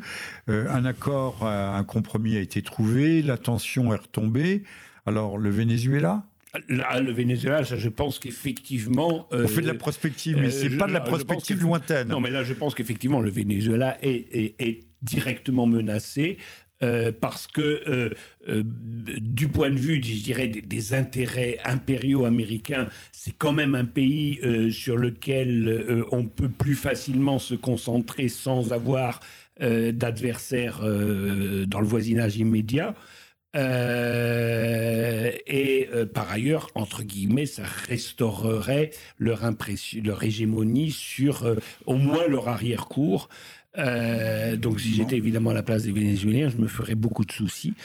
Speaker 1: Euh, un accord, un compromis a été trouvé, la tension est retombée. Alors, le Venezuela?
Speaker 2: Là, le Venezuela, ça, je pense qu'effectivement.
Speaker 1: On fait de la
Speaker 2: euh,
Speaker 1: prospective, mais
Speaker 2: euh,
Speaker 1: c'est pas de la prospective lointaine.
Speaker 2: Non, mais là, je pense qu'effectivement, le Venezuela est, est- est directement menacé. euh, parce que euh, euh, du point de vue, je dirais, des, des intérêts impériaux américains, c'est quand même un pays euh, sur lequel euh, on peut plus facilement se concentrer sans avoir euh, d'adversaires euh, dans le voisinage immédiat. Euh, et euh, par ailleurs, entre guillemets, ça restaurerait leur, impression, leur hégémonie sur euh, au moins leur arrière-cour. Donc, si j'étais évidemment à la place des Vénézuéliens, je me ferais beaucoup de soucis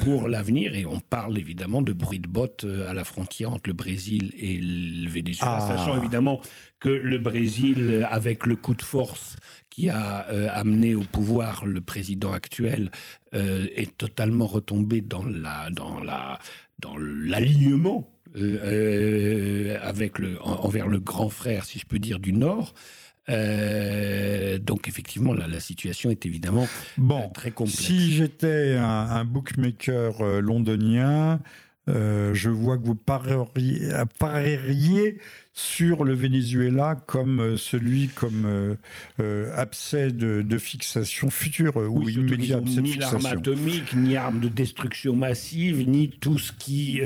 Speaker 2: pour l'avenir. Et on parle évidemment de bruit de bottes à la frontière entre le Brésil et le Venezuela,
Speaker 1: Ah.
Speaker 2: sachant évidemment que le Brésil, avec le coup de force qui a euh, amené au pouvoir le président actuel, euh, est totalement retombé dans la dans la dans l'alignement euh, avec le en- envers le grand frère, si je peux dire, du Nord. Euh, donc effectivement, la, la situation est évidemment
Speaker 1: Bon,
Speaker 2: euh, très complexe.
Speaker 1: si j'étais un, un bookmaker euh, londonien, je vois que vous parieriez, parieriez sur le Venezuela comme euh, celui comme euh, euh, abcès de, de fixation future ou
Speaker 2: Oui,
Speaker 1: immédiat abcès de
Speaker 2: ni l'arme
Speaker 1: fixation.
Speaker 2: atomique, ni arme de destruction massive, ni tout ce qui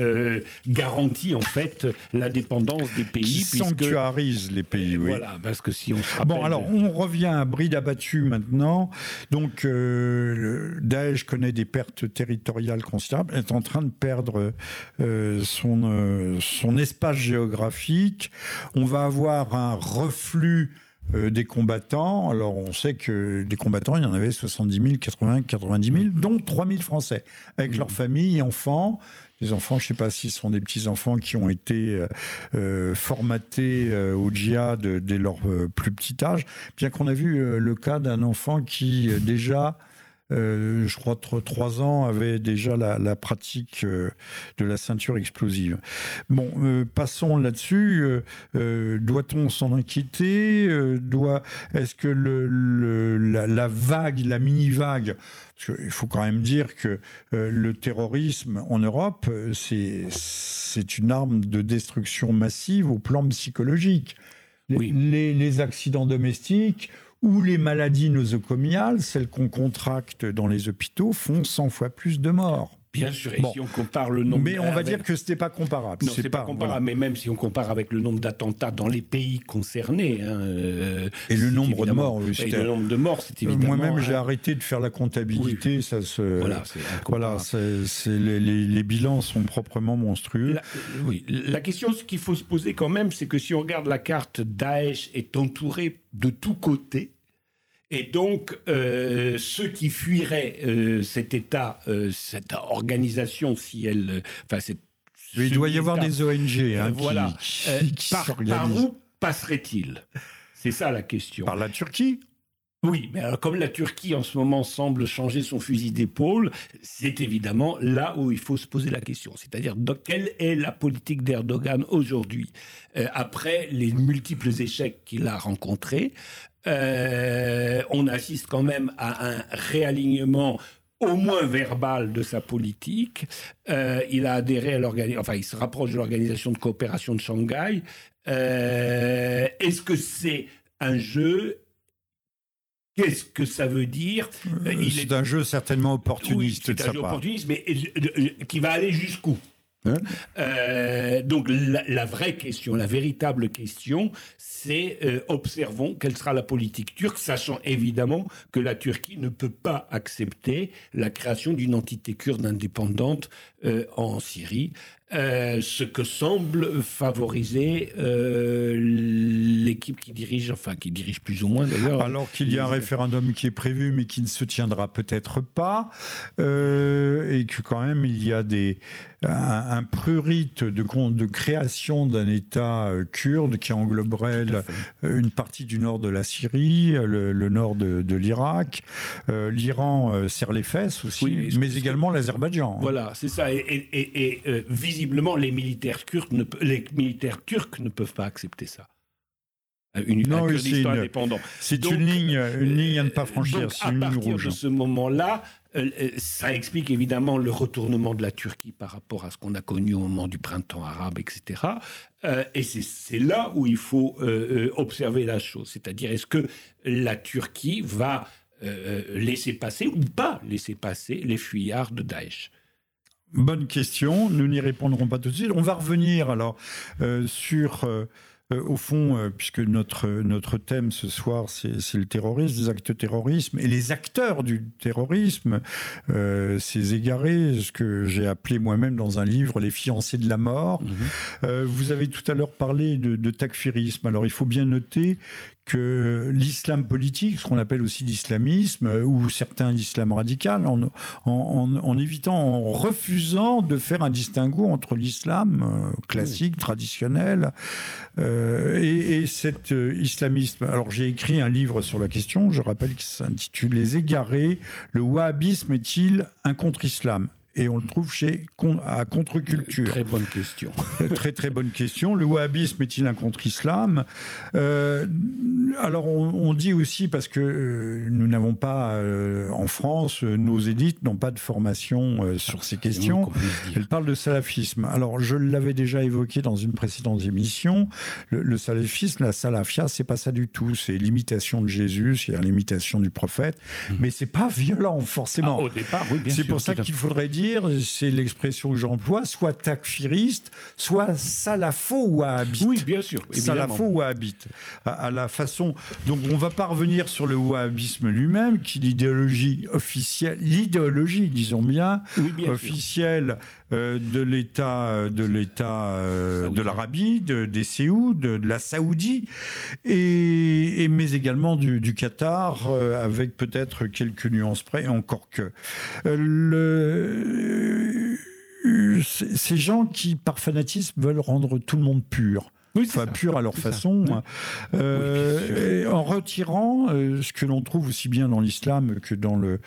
Speaker 2: garantit en fait l'indépendance des pays.
Speaker 1: Qui
Speaker 2: puisque-
Speaker 1: sanctuarise les pays, oui.
Speaker 2: Voilà, parce que si on se rappelle...
Speaker 1: Bon, alors, on revient à bride abattue maintenant. Donc, euh, Daesh connaît des pertes territoriales considérables, est en train de perdre euh, son, euh, son espace géographique. On va avoir un reflux euh, des combattants. Alors, on sait que des combattants, il y en avait 70 000, 80 90 000, dont 3 000 Français, avec leurs familles enfants. Les enfants, je ne sais pas si ce sont des petits-enfants qui ont été euh, euh, formatés au djihad dès leur plus petit âge, bien qu'on a vu le cas d'un enfant qui déjà euh, je crois, trois ans, avait déjà la, pratique euh, de la ceinture explosive. Bon, passons là-dessus. Doit-on s'en inquiéter? Doit Est-ce que le, la, vague, la mini-vague, il faut quand même dire que le terrorisme en Europe, c'est une arme de destruction massive au plan psychologique. Les, les, accidents domestiques ou les maladies nosocomiales, celles qu'on contracte dans les hôpitaux, font 100 fois plus de morts.
Speaker 2: Bien sûr, et si on compare le nombre...
Speaker 1: Mais on va dire que ce n'est pas comparable.
Speaker 2: Non, c'est pas, comparable, mais même si on compare avec le nombre d'attentats dans les pays concernés... Hein,
Speaker 1: euh, et le nombre de morts,
Speaker 2: Et le nombre de morts, c'est évidemment...
Speaker 1: Moi-même, j'ai arrêté de faire la comptabilité, ça se... Voilà, voilà les, les, bilans sont proprement monstrueux.
Speaker 2: oui, la question qu'il faut se poser quand même, c'est que si on regarde la carte, Daesh est entouré de tous côtés et donc, euh, ceux qui fuiraient euh, cet État, euh, cette organisation, si elle,
Speaker 1: enfin, il doit y avoir des ONG, hein,
Speaker 2: voilà. Qui, par, par, où passerait-il? C'est ça la question.
Speaker 1: Par la Turquie?
Speaker 2: Oui, mais comme la Turquie en ce moment semble changer son fusil d'épaule, c'est évidemment là où il faut se poser la question. C'est-à-dire, quelle est la politique d'Erdogan aujourd'hui? Après les multiples échecs qu'il a rencontrés, euh, on assiste quand même à un réalignement au moins verbal de sa politique. Euh, il a adhéré à l'organisation, enfin, il se rapproche de l'organisation de coopération de Shanghai. Euh, est-ce que c'est un jeu? Qu'est-ce que ça veut dire?
Speaker 1: C'est un jeu certainement opportuniste
Speaker 2: oui, c'est un jeu opportuniste, mais qui va aller jusqu'où? Hein euh, donc la, vraie question, la véritable question, c'est euh, observons quelle sera la politique turque, sachant évidemment que la Turquie ne peut pas accepter la création d'une entité kurde indépendante euh, en Syrie. Ce que semble favoriser l'équipe qui dirige, enfin qui dirige plus ou moins d'ailleurs.
Speaker 1: Alors qu'il y a un référendum qui est prévu mais qui ne se tiendra peut-être pas, et que quand même il y a des, un, prurite de, de création d'un État kurde qui engloberait une partie du nord de la Syrie, le, nord de, l'Irak. L'Iran serre les fesses aussi, mais également l'Azerbaïdjan.
Speaker 2: Voilà, c'est ça. Et, et, et visiblement, les militaires, turcs ne, les militaires turcs ne peuvent pas accepter ça.
Speaker 1: Euh, une, non, un Kurdistan indépendant. C'est une ligne, une ligne à ne pas franchir.
Speaker 2: Donc, à partir de ce moment-là, euh, euh, ça explique évidemment le retournement de la Turquie par rapport à ce qu'on a connu au moment du printemps arabe, etc. et c'est là où il faut observer la chose. C'est-à-dire, est-ce que la Turquie va laisser passer ou pas laisser passer les fuyards de Daesh?
Speaker 1: Bonne question. Nous n'y répondrons pas tout de suite. On va revenir alors euh, sur. Euh, euh, au fond, puisque notre, notre thème ce soir, c'est le terrorisme, les actes de terrorisme et les acteurs du terrorisme, ces égarés, ce que j'ai appelé moi-même dans un livre Les fiancés de la mort. Mhm. vous avez tout à l'heure parlé de, de takfirisme. Alors il faut bien noter que l'islam politique, ce qu'on appelle aussi l'islamisme, euh, ou certains l'islam radical, en, en, évitant, en refusant de faire un distinguo entre l'islam euh, classique, traditionnel, euh, et, cet islamisme. Alors j'ai écrit un livre sur la question, je rappelle qu'il s'intitule Les égarés, le wahhabisme est-il un contre-islam? Et on le trouve chez à contre-culture.
Speaker 2: Très bonne question.
Speaker 1: très très bonne question. Le wahhabisme est-il un contre-islam? Euh, Alors on, dit aussi parce que euh, nous n'avons pas euh, en France, nos élites n'ont pas de formation sur ces questions. Elle parle de salafisme. Alors je l'avais déjà évoqué dans une précédente émission. Le, salafisme, la salafia, c'est pas ça du tout. C'est l'imitation de Jésus, c'est l'imitation du prophète, mmh. mais c'est pas violent forcément.
Speaker 2: Ah, au départ, oui, bien
Speaker 1: C'est pour ça qu'il faudrait dire c'est l'expression que j'emploie, soit takfiriste, soit salafo ou wahhabite.
Speaker 2: Oui, bien sûr.
Speaker 1: Salafo ou. À, la façon. Donc, on va pas revenir sur le wahhabisme lui-même, qui est l'idéologie officielle, l'idéologie, disons bien, officielle euh, de l'État, de l'État euh, de l'Arabie, de, des Séou, de, la Saoudie, et, mais également du, Qatar, euh, avec peut-être quelques nuances près, encore que. Le, ces gens qui, par fanatisme, veulent rendre tout le monde pur. Enfin purs à leur façon, euh, en retirant euh, ce que l'on trouve aussi bien dans l'islam que dans le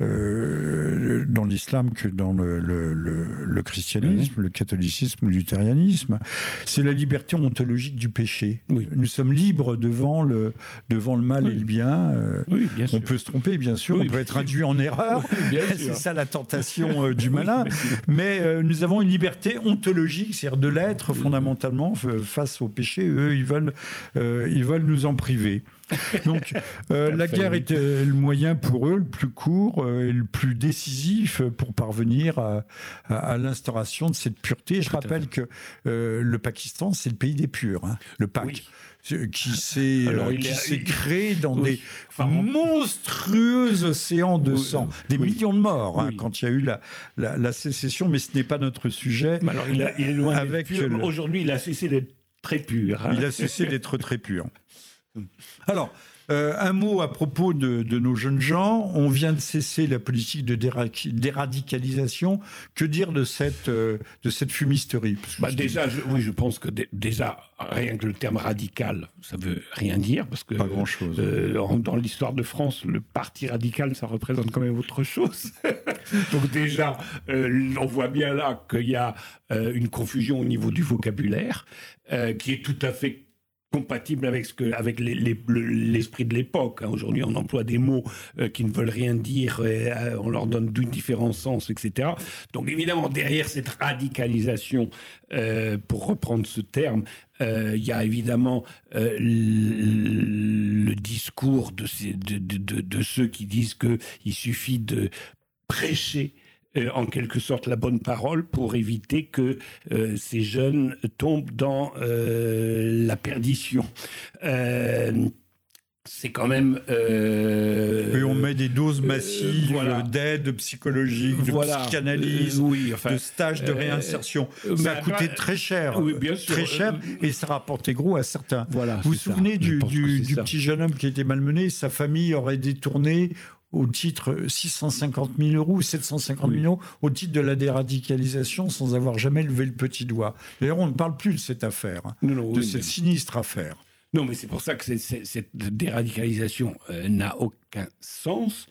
Speaker 1: euh, dans l'islam que dans le, le, le, christianisme, le catholicisme le luthérianisme, c'est la liberté ontologique du péché. Nous sommes libres devant le devant le mal et le bien. on peut se tromper, bien sûr, on peut être induit en erreur. c'est ça la tentation du malin. Mais nous avons une liberté ontologique, c'est-à-dire de l'être fondamentalement face au péché. Eux, ils veulent ils veulent nous en priver. Donc euh, la guerre est le moyen pour eux le plus court euh, et le plus décisif pour parvenir à, l'instauration de cette pureté. Je rappelle que euh, le Pakistan, c'est le pays des purs, hein, le PAC. qui s'est créé dans des monstrueux océans de sang, des millions de morts hein, quand il y a eu la, la, sécession, mais ce n'est pas notre sujet.
Speaker 2: alors il, est loin avec Aujourd'hui, il a cessé d'être très pur.
Speaker 1: Hein. Il a cessé d'être très pur. Alors, euh, un mot à propos de, nos jeunes gens. On vient de cesser la politique de déradicalisation. Que dire de cette, euh, de cette fumisterie?
Speaker 2: Bah Déjà, je, oui, je pense que déjà, rien que le terme radical, ça veut rien dire. Parce que,
Speaker 1: Pas grand-chose.
Speaker 2: Euh, dans l'histoire de France, le parti radical, ça représente quand même autre chose. Donc déjà, on voit bien là qu'il y a une confusion au niveau du vocabulaire, qui est tout à fait compatible avec ce que l'esprit de l'époque. Hein. Aujourd'hui, on emploie des mots euh, qui ne veulent rien dire, euh, on leur donne différents sens, etc. Donc évidemment, derrière cette radicalisation, euh, pour reprendre ce terme, il y a évidemment le, discours de, de, de, ceux qui disent qu'il suffit de prêcher euh, en quelque sorte la bonne parole pour éviter que euh, ces jeunes tombent dans euh, la perdition c'est quand même.
Speaker 1: Et on met des doses massives d'aide psychologique, de psychanalyse, de stages de réinsertion. ça a coûté très cher, très cher, et ça rapportait gros à certains. vous vous souvenez du, du petit jeune homme qui était malmené Sa famille aurait détourné au titre 650 000 euros, 750 000 euros, au titre de la déradicalisation, sans avoir jamais levé le petit doigt. D'ailleurs, on ne parle plus de cette affaire, hein, de cette sinistre affaire.
Speaker 2: Non, mais c'est pour ça que cette déradicalisation euh, n'a aucun sens.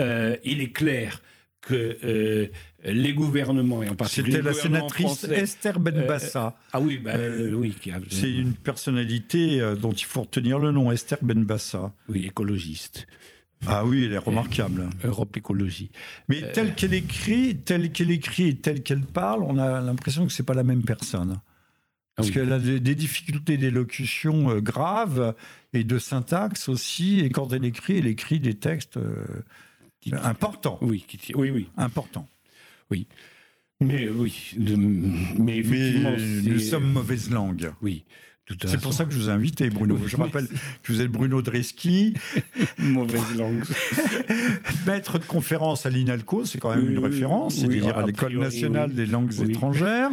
Speaker 2: Euh, il est clair que euh, les gouvernements, et en particulier
Speaker 1: C'était la sénatrice Esther Benbassa.
Speaker 2: ah oui, bah, oui.
Speaker 1: C'est une personnalité dont il faut retenir le nom, Esther Benbassa.
Speaker 2: Oui, écologiste.
Speaker 1: Ah oui, elle est remarquable.
Speaker 2: Europe Écologie.
Speaker 1: Mais euh, telle qu'elle écrit, telle qu'elle écrit et telle qu'elle parle, on a l'impression que c'est pas la même personne. Ah Parce qu'elle a des, difficultés d'élocution euh, graves et de syntaxe aussi. Et quand elle écrit, elle écrit des textes euh, importants.
Speaker 2: Oui, oui, oui.
Speaker 1: Importants.
Speaker 2: Oui. Mais oui, mais effectivement,
Speaker 1: nous sommes mauvaise langue.
Speaker 2: Oui.
Speaker 1: C'est pour ça que je vous ai invité, Bruno. je rappelle que vous êtes Bruno Dreski.
Speaker 2: Mauvaise langue.
Speaker 1: Maître de conférence à l'INALCO, c'est quand même une référence, c'est-à-dire à l'École nationale des langues étrangères.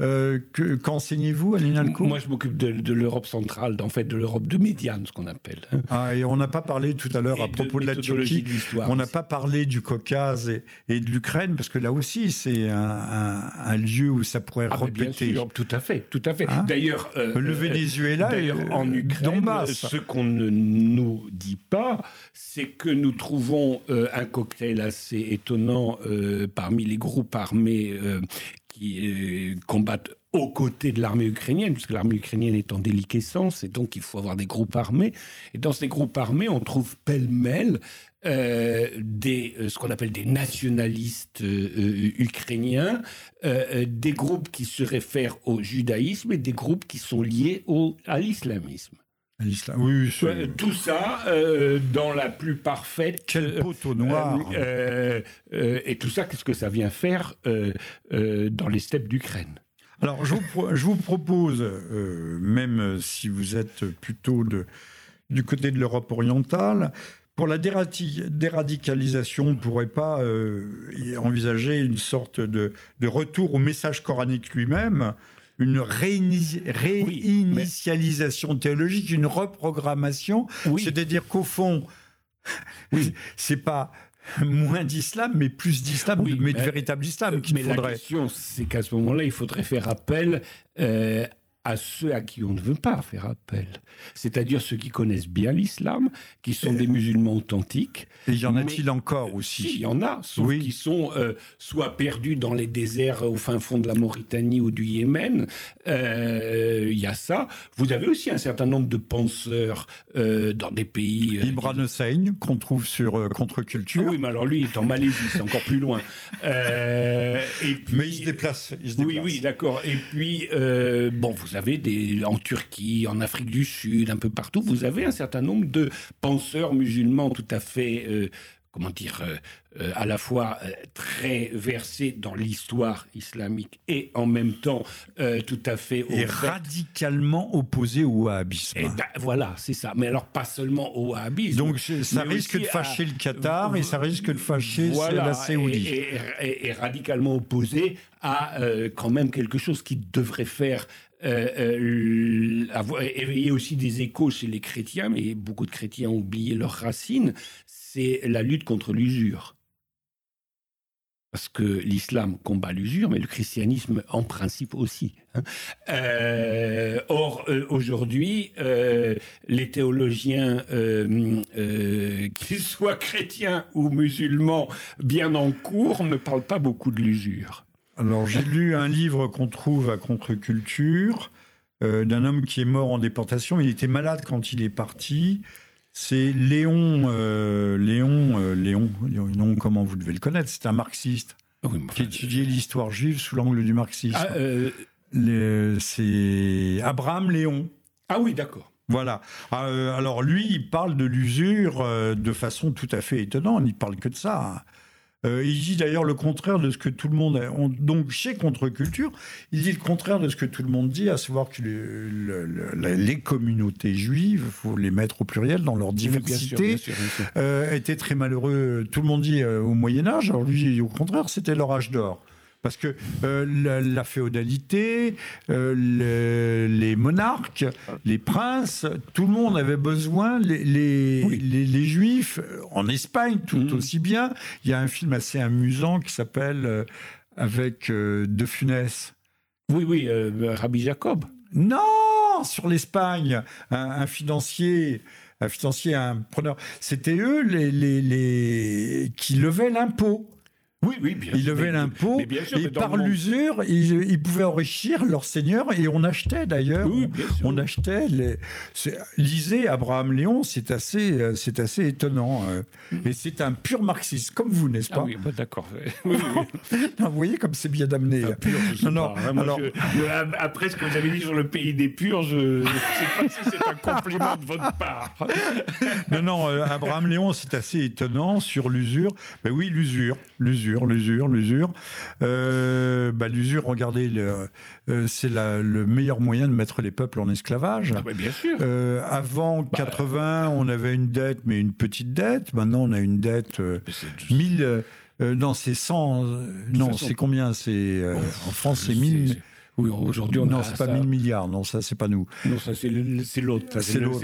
Speaker 1: Euh, Qu'enseignez-vous à l'INALCO
Speaker 2: Moi, je m'occupe de, l'Europe centrale, en fait, de l'Europe de médiane, ce qu'on appelle.
Speaker 1: Hein. Ah, et on n'a pas parlé tout à l'heure à propos de, la Turquie. on n'a pas parlé du Caucase et, de l'Ukraine, parce que là aussi, c'est un, lieu où ça pourrait ah, répéter.
Speaker 2: tout à fait, tout à fait. Hein D'ailleurs,
Speaker 1: euh, le Venezuela,
Speaker 2: d'ailleurs, en Ukraine, ce qu'on ne nous dit pas, c'est que nous trouvons euh, un cocktail assez étonnant parmi les groupes armés qui euh, combattent aux côtés de l'armée ukrainienne, puisque l'armée ukrainienne est en déliquescence, et donc il faut avoir des groupes armés. Et dans ces groupes armés, on trouve pêle-mêle euh, euh, ce qu'on appelle des nationalistes ukrainiens, des groupes qui se réfèrent au judaïsme et des groupes qui sont liés au, à l'islamisme.
Speaker 1: L'islam, oui,
Speaker 2: oui Tout ça dans la plus parfaite.
Speaker 1: Quel poteau noir
Speaker 2: Et tout ça, qu'est-ce que ça vient faire dans les steppes d'Ukraine?
Speaker 1: Alors, je vous, je vous propose, même si vous êtes plutôt de, du côté de l'Europe orientale, pour la déradicalisation, on ne pourrait pas envisager une sorte de, de, retour au message coranique lui-même une réinitialisation théologique, une reprogrammation. C'est-à-dire qu'au fond, oui. c'est pas moins d'islam, mais plus d'islam, mais, de véritable islam qu'il faudrait.
Speaker 2: La question, c'est qu'à ce moment-là, il faudrait faire appel euh, à ceux à qui on ne veut pas faire appel, c'est-à-dire ceux qui connaissent bien l'islam, qui sont des musulmans authentiques.
Speaker 1: Et y en a-t-il encore aussi
Speaker 2: Il y en a, sauf qui sont euh, soit perdus dans les déserts au fin fond de la Mauritanie ou du Yémen. Euh, il y a ça. Vous avez aussi un certain nombre de penseurs euh, dans des pays.
Speaker 1: Ibran Hussein, qu'on trouve sur Contre-Culture.
Speaker 2: Ah oui, mais alors lui, il est en Malaisie, c'est encore plus loin.
Speaker 1: et puis, mais il se déplace. Il se déplace.
Speaker 2: Oui, oui, d'accord. Et puis, bon, vous avez des, en Turquie, en Afrique du Sud, un peu partout, vous avez un certain nombre de penseurs musulmans tout à fait, euh, comment dire, euh, euh, à la fois très versés dans l'histoire islamique et en même temps tout à fait...
Speaker 1: et radicalement opposés au wahhabisme.
Speaker 2: Et eh ben, voilà, c'est ça. Mais alors pas seulement au wahhabisme.
Speaker 1: Donc ça risque de fâcher le Qatar et ça risque de fâcher la Saoudite.
Speaker 2: Et, et, radicalement opposé à quand même quelque chose qui devrait faire euh, euh, avoir, éveiller aussi des échos chez les chrétiens, mais beaucoup de chrétiens ont oublié leurs racines, c'est la lutte contre l'usure. Parce que l'islam combat l'usure, mais le christianisme en principe aussi. Hein. Euh, or, aujourd'hui, les théologiens, qu'ils soient chrétiens ou musulmans, bien en cours, ne parlent pas beaucoup de l'usure.
Speaker 1: Alors j'ai lu un livre qu'on trouve à Contre-Culture euh, d'un homme qui est mort en déportation. Il était malade quand il est parti. C'est Léon, euh, Léon, euh, Léon, Léon, comment vous devez le connaître, c'est un marxiste qui étudiait l'histoire juive sous l'angle du marxisme. Ah, c'est Abraham Léon.
Speaker 2: Ah oui, d'accord.
Speaker 1: Voilà. alors lui, il parle de l'usure de façon tout à fait étonnante. Il parle que de ça. Euh, il dit d'ailleurs le contraire de ce que tout le monde. A, donc chez Contre-Culture, il dit le contraire de ce que tout le monde dit, à savoir que les communautés juives, il faut les mettre au pluriel dans leur diversité, euh, étaient très malheureux. Tout le monde dit euh, au Moyen Âge. Alors lui, au contraire, c'était leur âge d'or. Parce que euh, la, féodalité, euh, les monarques, les princes, tout le monde avait besoin, les, les, juifs, en Espagne tout mm. aussi bien. Il y a un film assez amusant qui s'appelle euh, avec De Funès.
Speaker 2: Oui, oui, Rabbi Jacob.
Speaker 1: Non, sur l'Espagne, un, financier un financier, un preneur. C'était eux les, les, qui levaient l'impôt.
Speaker 2: Oui, oui, bien
Speaker 1: Ils levaient l'impôt et par l'usure, ils, pouvaient enrichir leur seigneur et on achetait d'ailleurs. on achetait les. Lisez Abraham Léon, c'est assez, euh, c'est assez étonnant. Euh. Et c'est un pur marxiste, comme vous, n'est-ce ah pas
Speaker 2: Oui, bah, d'accord.
Speaker 1: vous voyez comme c'est bien amené.
Speaker 2: non, non. alors... après ce que vous avez dit sur le pays des purs, je ne sais pas si c'est un compliment de votre part.
Speaker 1: non, non. Euh, Abraham Léon, c'est assez étonnant sur l'usure. Ben oui, l'usure, l'usure l'usure, l'usure. Euh, bah, l'usure, regardez, euh, c'est le meilleur moyen de mettre les peuples en esclavage.
Speaker 2: Ah bien sûr.
Speaker 1: Euh, avant 80, bah, on avait une dette, mais une petite dette. Maintenant, on a une dette 1000. non, c'est 100. non, c'est combien? C'est en France, c'est 1000.
Speaker 2: Oui, aujourd'hui, on
Speaker 1: Non, c'est pas 1000 milliards, non, ça, c'est pas nous.
Speaker 2: Non, ça, c'est l'autre.
Speaker 1: C'est l'autre.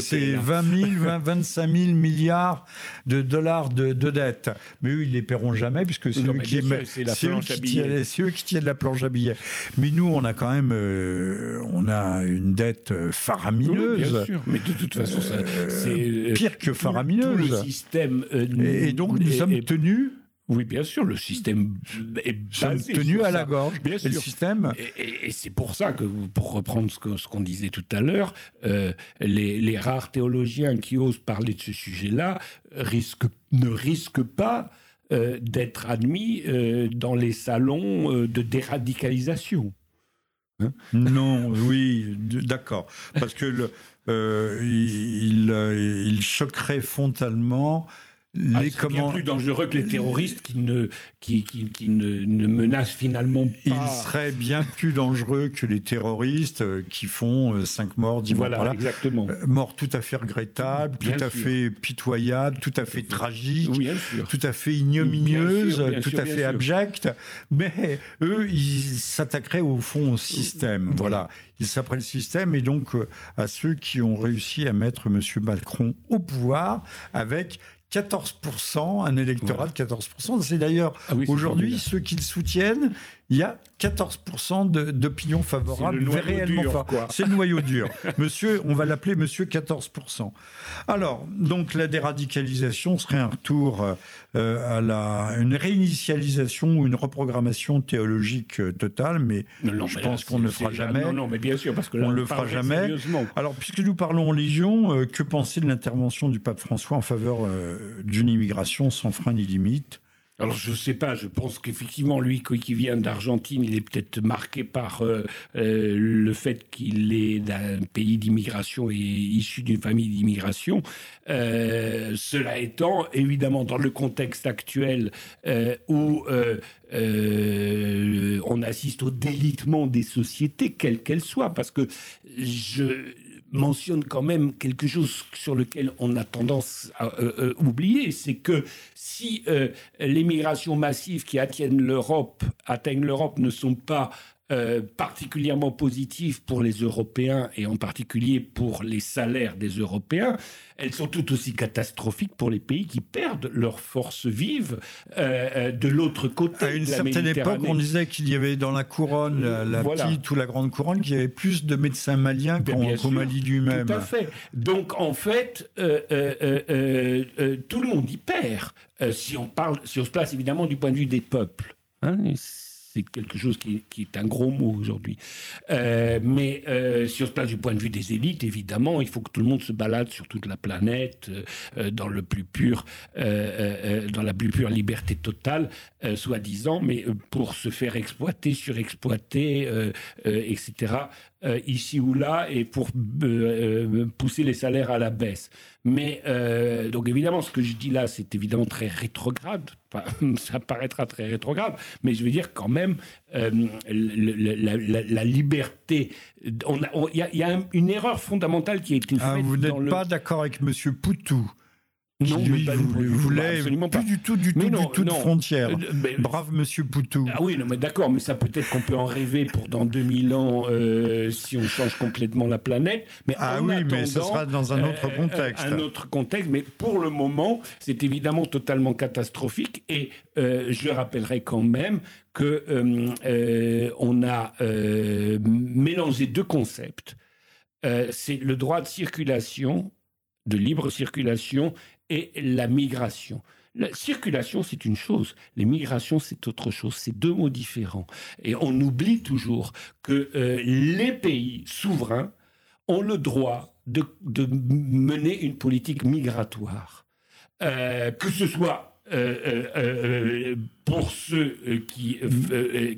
Speaker 1: C'est 20 000, 20, 25 000 milliards de dollars de, de dettes. Mais eux, ils les paieront jamais, puisque c'est eux, qui, eux, qui tiennent la planche à billets. Mais nous, on a quand même euh, on a une dette faramineuse.
Speaker 2: Oui, bien sûr. Mais de toute façon, euh, c'est.
Speaker 1: Pire que faramineuse.
Speaker 2: Tout le système.
Speaker 1: Euh, et, donc, nous sommes tenus
Speaker 2: oui, bien sûr, le système est basé
Speaker 1: tenu à la gorge. Bien sûr. Le système.
Speaker 2: Et, c'est pour ça que, pour reprendre ce qu'on disait tout à l'heure, euh, les, rares théologiens qui osent parler de ce sujet-là ne risquent pas euh, d'être admis euh, dans les salons de déradicalisation.
Speaker 1: Hein non, oui, d'accord. Parce que le, il, il, choquerait frontalement
Speaker 2: les ah, bien plus dangereux que les terroristes qui ne, qui, qui, ne, ne, menacent finalement pas.
Speaker 1: Il serait bien plus dangereux que les terroristes euh, qui font 5 euh, morts, 10
Speaker 2: voilà,
Speaker 1: morts.
Speaker 2: exactement.
Speaker 1: Euh, morts tout à fait regrettables, tout à fait pitoyables, tout à fait tragiques, tout à fait ignominieuses, tout à fait abjectes. Mais eux, ils s'attaqueraient au fond au système. Voilà. Ils s'appellent le système et donc à ceux qui ont réussi à mettre M. Macron au pouvoir avec 14%, un électorat de 14%. C'est d'ailleurs ah aujourd'hui ceux qui le soutiennent il y a 14% d'opinion favorable réellement C'est le noyau dur. Monsieur, on va l'appeler Monsieur 14%. Alors, donc la déradicalisation serait un retour euh, à la, une réinitialisation ou une reprogrammation théologique euh, totale, mais je pense qu'on ne le fera jamais.
Speaker 2: Non, non, mais bien sûr, parce que là,
Speaker 1: on ne le fera jamais. Alors, puisque nous parlons en Légion, euh, que penser de l'intervention du pape François en faveur d'une immigration sans frein ni limite?
Speaker 2: Alors je sais pas, je pense qu'effectivement lui qui vient d'Argentine, il est peut-être marqué par euh, euh, le fait qu'il est d'un pays d'immigration et issu d'une famille d'immigration. Euh, cela étant, évidemment, dans le contexte actuel où on assiste au délitement des sociétés, quelles qu'elles soient, parce que je mentionne quand même quelque chose sur lequel on a tendance à euh, euh, oublier, c'est que si euh, les migrations massives qui l'Europe, atteignent l'Europe ne sont pas euh, particulièrement positive pour les Européens et en particulier pour les salaires des Européens, elles sont tout aussi catastrophiques pour les pays qui perdent leur force vive euh, euh, de l'autre côté.
Speaker 1: À une certaine époque, on disait qu'il y avait dans la couronne, la, petite ou la grande couronne, qu'il y avait plus de médecins maliens qu'au Mali lui-même.
Speaker 2: Tout à fait. Donc en fait, tout le monde y perd si on parle, si on se place évidemment du point de vue des peuples. Hein, c'est quelque chose qui, est un gros mot aujourd'hui. Euh, mais euh, si on se place du point de vue des élites, évidemment, il faut que tout le monde se balade sur toute la planète euh, dans le plus pur, dans la plus pure liberté totale, soi-disant, mais pour se faire exploiter, surexploiter, etc. ici ou là, et pour pousser les salaires à la baisse. Mais donc évidemment, ce que je dis là, c'est évidemment très rétrograde ça paraîtra très rétrograde, mais je veux dire quand même, euh, la, liberté. Il y, a une erreur fondamentale qui a été
Speaker 1: ah,
Speaker 2: faite.
Speaker 1: vous n'êtes pas d'accord avec M. Poutou non, lui, mais vous, voulez absolument plus du tout, du tout, du tout de frontières. Euh, Brave Monsieur Poutou.
Speaker 2: Ah oui, non, mais d'accord, mais ça peut-être qu'on peut en rêver pour dans 2000 ans euh, si on change complètement la planète. Mais
Speaker 1: ah oui, mais ce sera dans un autre euh, contexte.
Speaker 2: un autre contexte, mais pour le moment, c'est évidemment totalement catastrophique. Et je rappellerai quand même que on a mélangé deux concepts. c'est le droit de circulation de libre circulation et la migration. La circulation, c'est une chose, les migrations, c'est autre chose. C'est deux mots différents. Et on oublie toujours que euh, les pays souverains ont le droit de, mener une politique migratoire. Euh, que ce soit euh, pour ceux qui,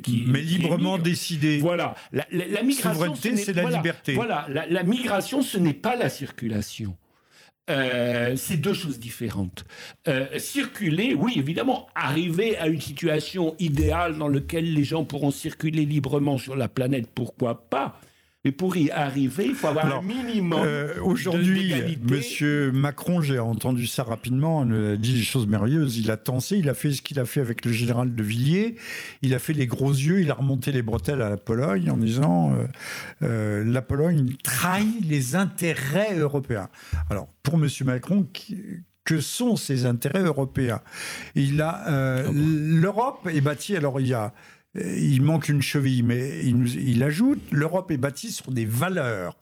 Speaker 2: qui
Speaker 1: mais librement décidé.
Speaker 2: Voilà, la, migration,
Speaker 1: souveraineté, c'est la liberté.
Speaker 2: Voilà, la migration, ce n'est pas la circulation. Euh, c'est deux choses différentes. Euh, circuler, oui, évidemment, arriver à une situation idéale dans laquelle les gens pourront circuler librement sur la planète, pourquoi pas mais pour y arriver, il faut avoir un minimum. Euh,
Speaker 1: Aujourd'hui, Monsieur Macron, j'ai entendu ça rapidement, il a dit des choses merveilleuses. Il a tensé, il a fait ce qu'il a fait avec le général de Villiers. Il a fait les gros yeux, il a remonté les bretelles à la Pologne en disant euh, euh, la Pologne trahit les intérêts européens. Alors, pour Monsieur Macron, que sont ses intérêts européens? Il a ah l'Europe est bâtie. Alors il y a euh, il manque une cheville, mais il, ajoute l'Europe est bâtie sur des valeurs.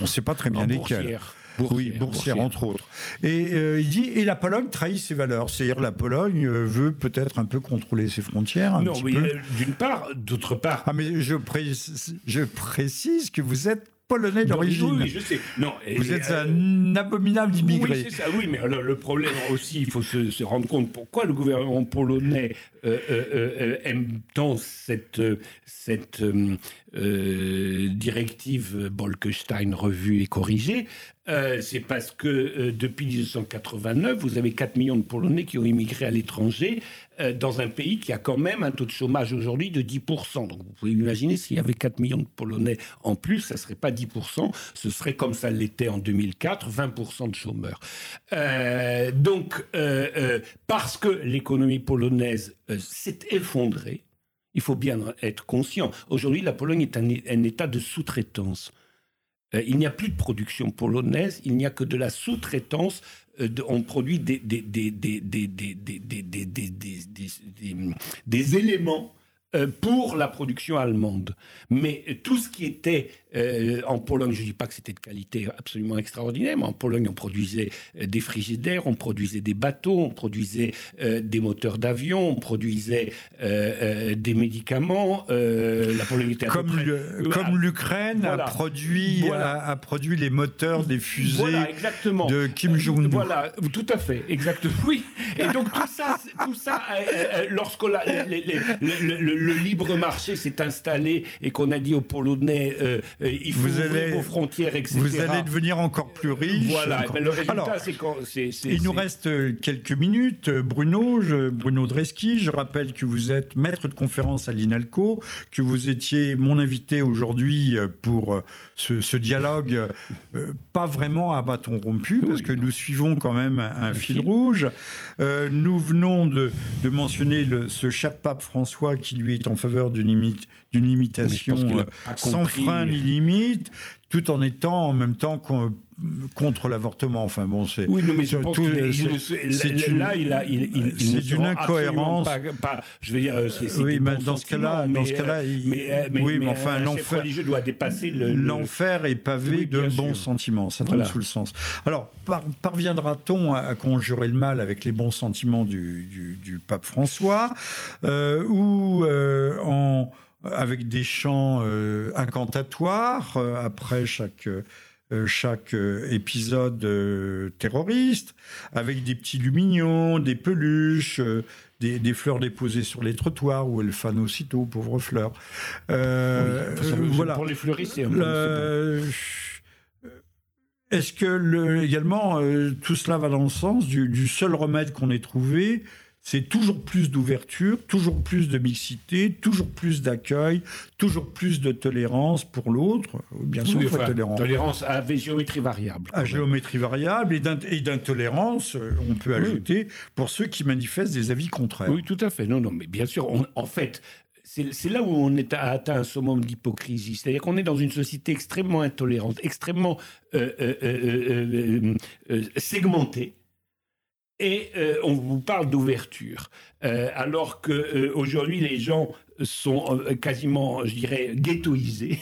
Speaker 1: On ne sait pas très bien lesquelles. oui, boursière, entre autres. Et euh, il dit et la Pologne trahit ses valeurs, c'est-à-dire la Pologne euh, veut peut-être un peu contrôler ses frontières. non, oui,
Speaker 2: d'une part, d'autre part.
Speaker 1: Ah mais je je précise que vous êtes polonais d'origine.
Speaker 2: Oui, je sais. Non,
Speaker 1: Vous êtes euh, un abominable immigré.
Speaker 2: Oui, c'est ça. Oui, mais le problème aussi, il faut se, rendre compte pourquoi le gouvernement polonais euh, euh, aime tant cette, cette directive Bolkestein revue et corrigée. C'est parce que depuis 1989, vous avez 4 millions de Polonais qui ont immigré à l'étranger euh, dans un pays qui a quand même un taux de chômage aujourd'hui de 10%. Donc vous pouvez imaginer s'il y avait 4 millions de Polonais en plus, ça ne serait pas 10%, ce serait comme ça l'était en 2004, 20% de chômeurs. Euh, donc euh, parce que l'économie polonaise s'est effondrée, il faut bien être conscient. Aujourd'hui, la Pologne est un état de sous-traitance. Il n'y a plus de production polonaise, il n'y a que de la sous-traitance on produit des, éléments euh, pour la production allemande. Mais tout ce qui était euh, en Pologne, je ne dis pas que c'était de qualité absolument extraordinaire, mais en Pologne, on produisait euh, des frigidaires, on produisait des bateaux, on produisait des moteurs d'avion, on produisait des médicaments. la
Speaker 1: Pologne était comme, comme l'Ukraine a produit a, produit les moteurs des fusées de Kim Jong-un.
Speaker 2: Voilà, tout à fait, exactement. Oui. Et donc tout ça, tout ça, lorsque la, le, le libre marché s'est installé et qu'on a dit aux Polonais, euh, euh, il faut vous ouvrir vos frontières, etc.
Speaker 1: Vous allez devenir encore plus riche.
Speaker 2: Voilà. le résultat, c'est quand
Speaker 1: il nous reste euh, quelques minutes, Bruno. Je, Bruno Dreski, je rappelle que vous êtes maître de conférence à l'INALCO, que vous étiez mon invité aujourd'hui pour ce, dialogue, pas vraiment à bâton rompu, parce que nous suivons quand même un, fil rouge. nous venons de, de mentionner le, ce cher pape François qui lui en faveur d'une limitation euh, sans frein ni limite, tout en étant en même temps contre l'avortement. Enfin bon, c'est.
Speaker 2: Oui, mais je pense c'est là, il a, il, il,
Speaker 1: c'est d'une incohérence.
Speaker 2: Pas, je veux dire, c'est,
Speaker 1: oui, mais dans ce cas-là, dans ce cas-là,
Speaker 2: mais, mais, oui, mais enfin, l'enfer religieux doit dépasser le.
Speaker 1: L'enfer est pavé de bons sentiments. Ça tombe sous le sens. Alors, parviendra-t-on à, conjurer le mal avec les bons sentiments du, du, pape François, euh, ou euh, en avec des chants euh, incantatoires euh, après chaque euh, chaque épisode terroriste, avec des petits lumignons, des peluches, des, fleurs déposées sur les trottoirs où elles fanent aussitôt, pauvres fleurs.
Speaker 2: voilà. Pour les fleuristes,
Speaker 1: Est-ce que le, également tout cela va dans le sens du, du seul remède qu'on ait trouvé, c'est toujours plus d'ouverture, toujours plus de mixité, toujours plus d'accueil, toujours plus de tolérance pour l'autre. Bien sûr,
Speaker 2: tolérance. tolérance à géométrie variable.
Speaker 1: À géométrie variable et d'intolérance, euh, on peut ajouter, pour ceux qui manifestent des avis contraires.
Speaker 2: Oui, tout à fait. Non, non, mais bien sûr, en fait, c'est là où on est a atteint un summum d'hypocrisie. C'est-à-dire qu'on est dans une société extrêmement intolérante, extrêmement euh, euh, segmentée et euh, on vous parle d'ouverture. Euh, alors qu'aujourd'hui, euh, les gens sont quasiment, je dirais, ghettoisés.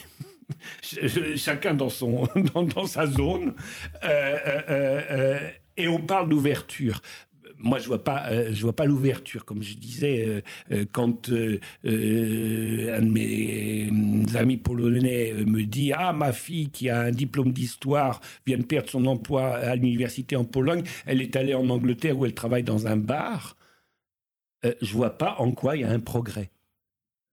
Speaker 2: Chacun dans, sa zone. et on parle d'ouverture moi, je vois pas, euh, je vois pas l'ouverture. Comme je disais, euh, euh, quand un de mes amis polonais me dit ah ma fille qui a un diplôme d'histoire vient de perdre son emploi à l'université en Pologne, elle est allée en Angleterre où elle travaille dans un bar. je vois pas en quoi il y a un progrès.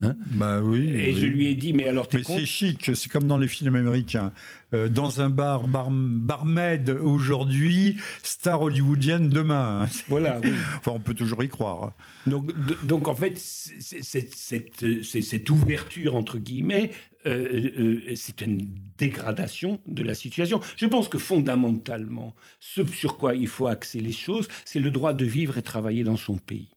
Speaker 1: Hein bah oui.
Speaker 2: Et je lui ai dit, mais alors
Speaker 1: Mais c'est chic, c'est comme dans les films américains. Euh, dans un bar, bar barmaid aujourd'hui, star hollywoodienne demain.
Speaker 2: Voilà.
Speaker 1: enfin, on peut toujours y croire.
Speaker 2: Donc, donc en fait, cette, cette, ouverture, entre guillemets, euh, euh, c'est une dégradation de la situation. Je pense que fondamentalement, ce sur quoi il faut axer les choses, c'est le droit de vivre et travailler dans son pays.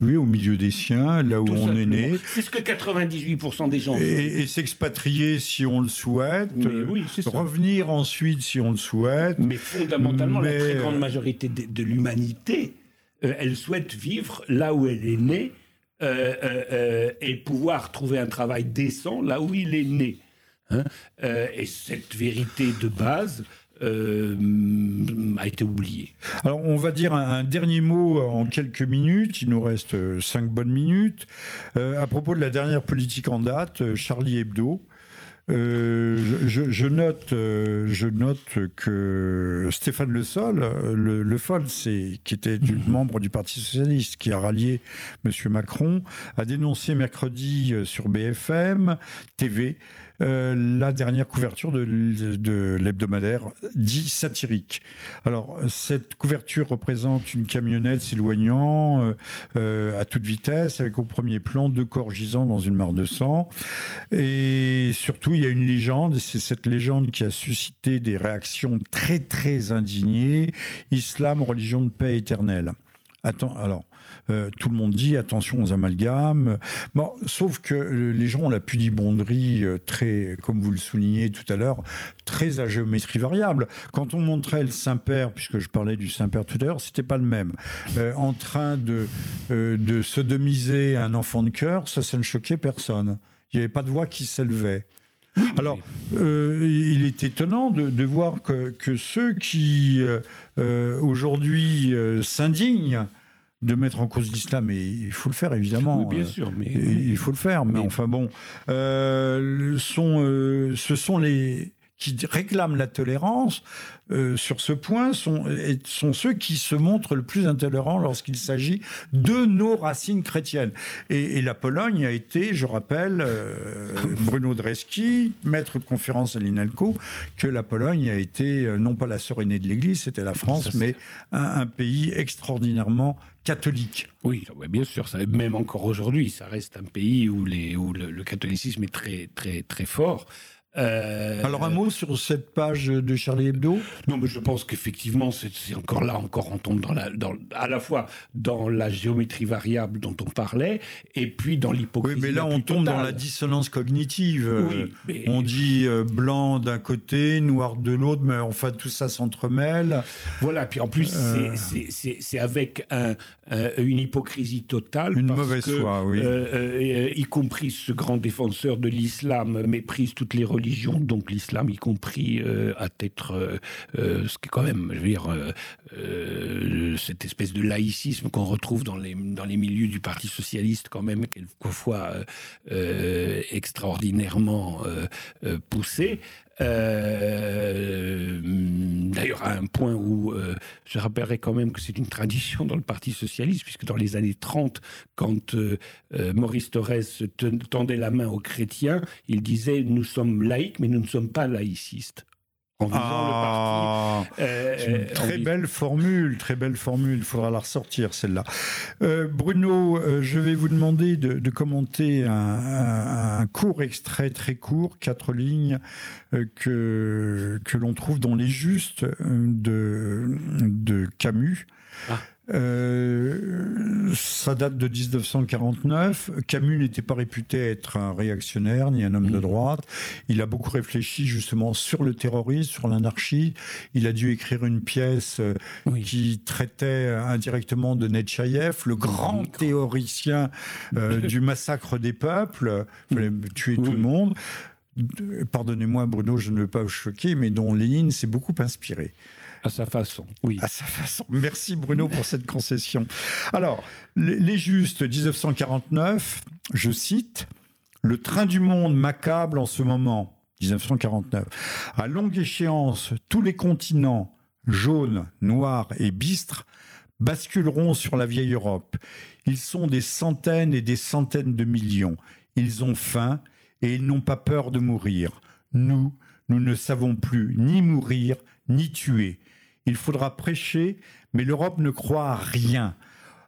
Speaker 1: Oui, au milieu des siens, là où on est né.
Speaker 2: C'est ce que 98% des gens
Speaker 1: Et, et s'expatrier si on le souhaite. Oui, revenir ensuite si on le souhaite.
Speaker 2: Mais fondamentalement, la très grande majorité de, l'humanité, euh, elle souhaite vivre là où elle est née euh, euh, et pouvoir trouver un travail décent là où il est né. Hein. et cette vérité de base, euh, a été oublié.
Speaker 1: Alors on va dire un, dernier mot en quelques minutes, il nous reste euh, cinq bonnes minutes, euh, à propos de la dernière politique en date, Charlie Hebdo. je, note, je note que Stéphane Le Sol, le, le Foll, qui était du, mhm. membre du Parti socialiste, qui a rallié M. Macron, a dénoncé mercredi sur BFM TV la dernière couverture de, de l'hebdomadaire dit satirique. Alors, cette couverture représente une camionnette s'éloignant euh, euh, à toute vitesse, avec au premier plan deux corps gisant dans une mare de sang. Et surtout, il y a une légende, et c'est cette légende qui a suscité des réactions très, très indignées. Islam, religion de paix éternelle. Attends, alors, euh, tout le monde dit attention aux amalgames. Bon, sauf que euh, les gens ont la pudibonderie euh, très, comme vous le soulignez tout à l'heure, très à géométrie variable. Quand on montrait le Saint-Père, puisque je parlais du Saint-Père tout à l'heure, c'était pas le même. en train de, de sodomiser un enfant de cœur, ça, ça ne choquait personne. Il n'y avait pas de voix qui s'élevait. Alors, il est étonnant de, voir que, que, ceux qui aujourd'hui s'indignent de mettre en cause l'islam, et il faut le faire évidemment.
Speaker 2: bien sûr, mais
Speaker 1: il faut le faire. Mais, enfin bon, euh, sont, euh, ce sont les qui réclament la tolérance euh, sur ce point sont, sont ceux qui se montrent le plus intolérants lorsqu'il s'agit de nos racines chrétiennes. Et, la Pologne a été, je rappelle, euh, Bruno Dreski, maître de conférence à l'INALCO, que la Pologne a été euh, non pas la sœur aînée de l'Église, c'était la France, mais un, pays extraordinairement
Speaker 2: Oui, bien sûr, même encore aujourd'hui, ça reste un pays où le, le, catholicisme est très, très, très fort.
Speaker 1: Euh, Alors un mot sur cette page de Charlie Hebdo?
Speaker 2: Non, mais je pense qu'effectivement, c'est encore là, encore on tombe dans la, dans, à la fois dans la géométrie variable dont on parlait, et puis dans l'hypocrisie.
Speaker 1: Oui, mais là on tombe dans la dissonance cognitive. Oui, On dit euh, blanc d'un côté, noir de l'autre, mais enfin tout ça s'entremêle.
Speaker 2: Voilà, puis en plus euh. c'est avec un, une hypocrisie totale.
Speaker 1: Une mauvaise foi, oui.
Speaker 2: y compris ce grand défenseur de l'islam méprise toutes les religions donc l'islam y compris, euh, à être euh, euh, ce qui est quand même, je veux dire, cette espèce de laïcisme qu'on retrouve dans les, dans les milieux du Parti socialiste quand même, quelquefois extraordinairement poussé. Euh, d'ailleurs, à un point où euh, je rappellerai quand même que c'est une tradition dans le Parti socialiste, puisque dans les années 30, quand euh, Maurice Thorez tendait la main aux chrétiens, il disait Nous sommes laïcs, mais nous ne sommes pas laïcistes
Speaker 1: en ah, euh, très belle formule, très belle formule. Il faudra la ressortir celle-là. Euh, Bruno, euh, je vais vous demander de, commenter un, court extrait très court, quatre lignes que que l'on trouve dans les Justes de de Camus. Ah. Euh, ça date de 1949. Camus n'était pas réputé être un réactionnaire ni un homme de droite. Il a beaucoup réfléchi justement sur le terrorisme, sur l'anarchie. Il a dû écrire une pièce euh, qui traitait indirectement de Netchaïev, le grand théoricien euh, du massacre des peuples. Il fallait tuer tout le monde. Pardonnez-moi Bruno, je ne veux pas vous choquer, mais dont Lénine s'est beaucoup inspiré.
Speaker 2: À sa façon, oui.
Speaker 1: À sa façon. Merci Bruno pour cette concession. Alors, les justes 1949, je cite, Le train du monde m'accable en ce moment, 1949. À longue échéance, tous les continents, jaunes, noirs et bistres, basculeront sur la vieille Europe. Ils sont des centaines et des centaines de millions. Ils ont faim et ils n'ont pas peur de mourir. Nous, nous ne savons plus ni mourir ni tuer. Il faudra prêcher, mais l'Europe ne croit à rien.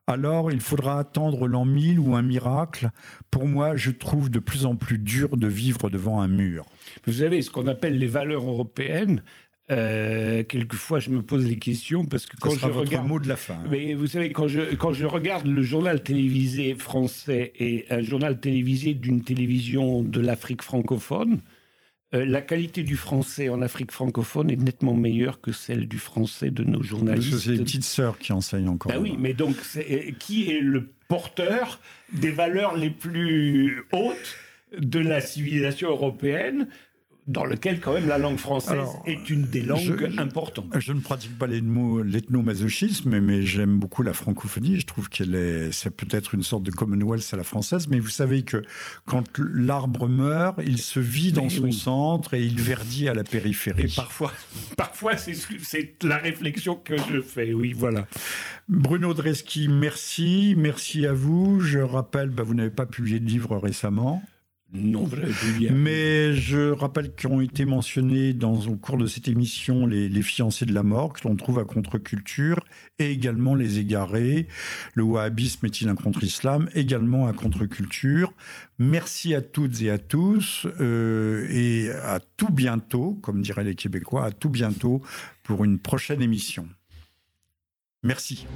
Speaker 1: Alors il faudra attendre l'an 1000 ou un miracle. Pour moi, je trouve de plus en plus dur de vivre devant un mur.
Speaker 2: Vous savez, ce qu'on appelle les valeurs européennes, euh, quelquefois, je me pose des questions parce que quand je regarde
Speaker 1: mot de la fin.
Speaker 2: Mais vous savez, quand je quand je regarde le journal télévisé français et un journal télévisé d'une télévision de l'Afrique francophone, euh, la qualité du français en Afrique francophone est nettement meilleure que celle du français de nos journalistes.
Speaker 1: C'est les petites sœurs qui enseignent encore.
Speaker 2: Ben oui, mais donc, euh, qui est le porteur des valeurs les plus hautes de la civilisation européenne dans lequel quand même la langue française est une des langues importantes.
Speaker 1: Je ne pratique pas l'ethnomasochisme, mais j'aime beaucoup la francophonie. Je trouve qu'elle est, c'est peut-être une sorte de Commonwealth à la française. Mais vous savez que quand l'arbre meurt, il se vit dans son centre et il verdit à la périphérie.
Speaker 2: Et parfois, parfois c'est la réflexion que je fais. Oui, voilà.
Speaker 1: Bruno Dreski, merci, merci à vous. Je rappelle, bah, vous n'avez pas publié de livre récemment.
Speaker 2: Non,
Speaker 1: Mais je rappelle qu'ont été mentionnés dans au cours de cette émission les, fiancés de la mort que l'on trouve à contre-culture et également les égarés. Le wahhabisme est-il un contre-islam? Également à contre-culture. Merci à toutes et à tous euh, et à tout bientôt, comme diraient les Québécois, à tout bientôt pour une prochaine émission. Merci.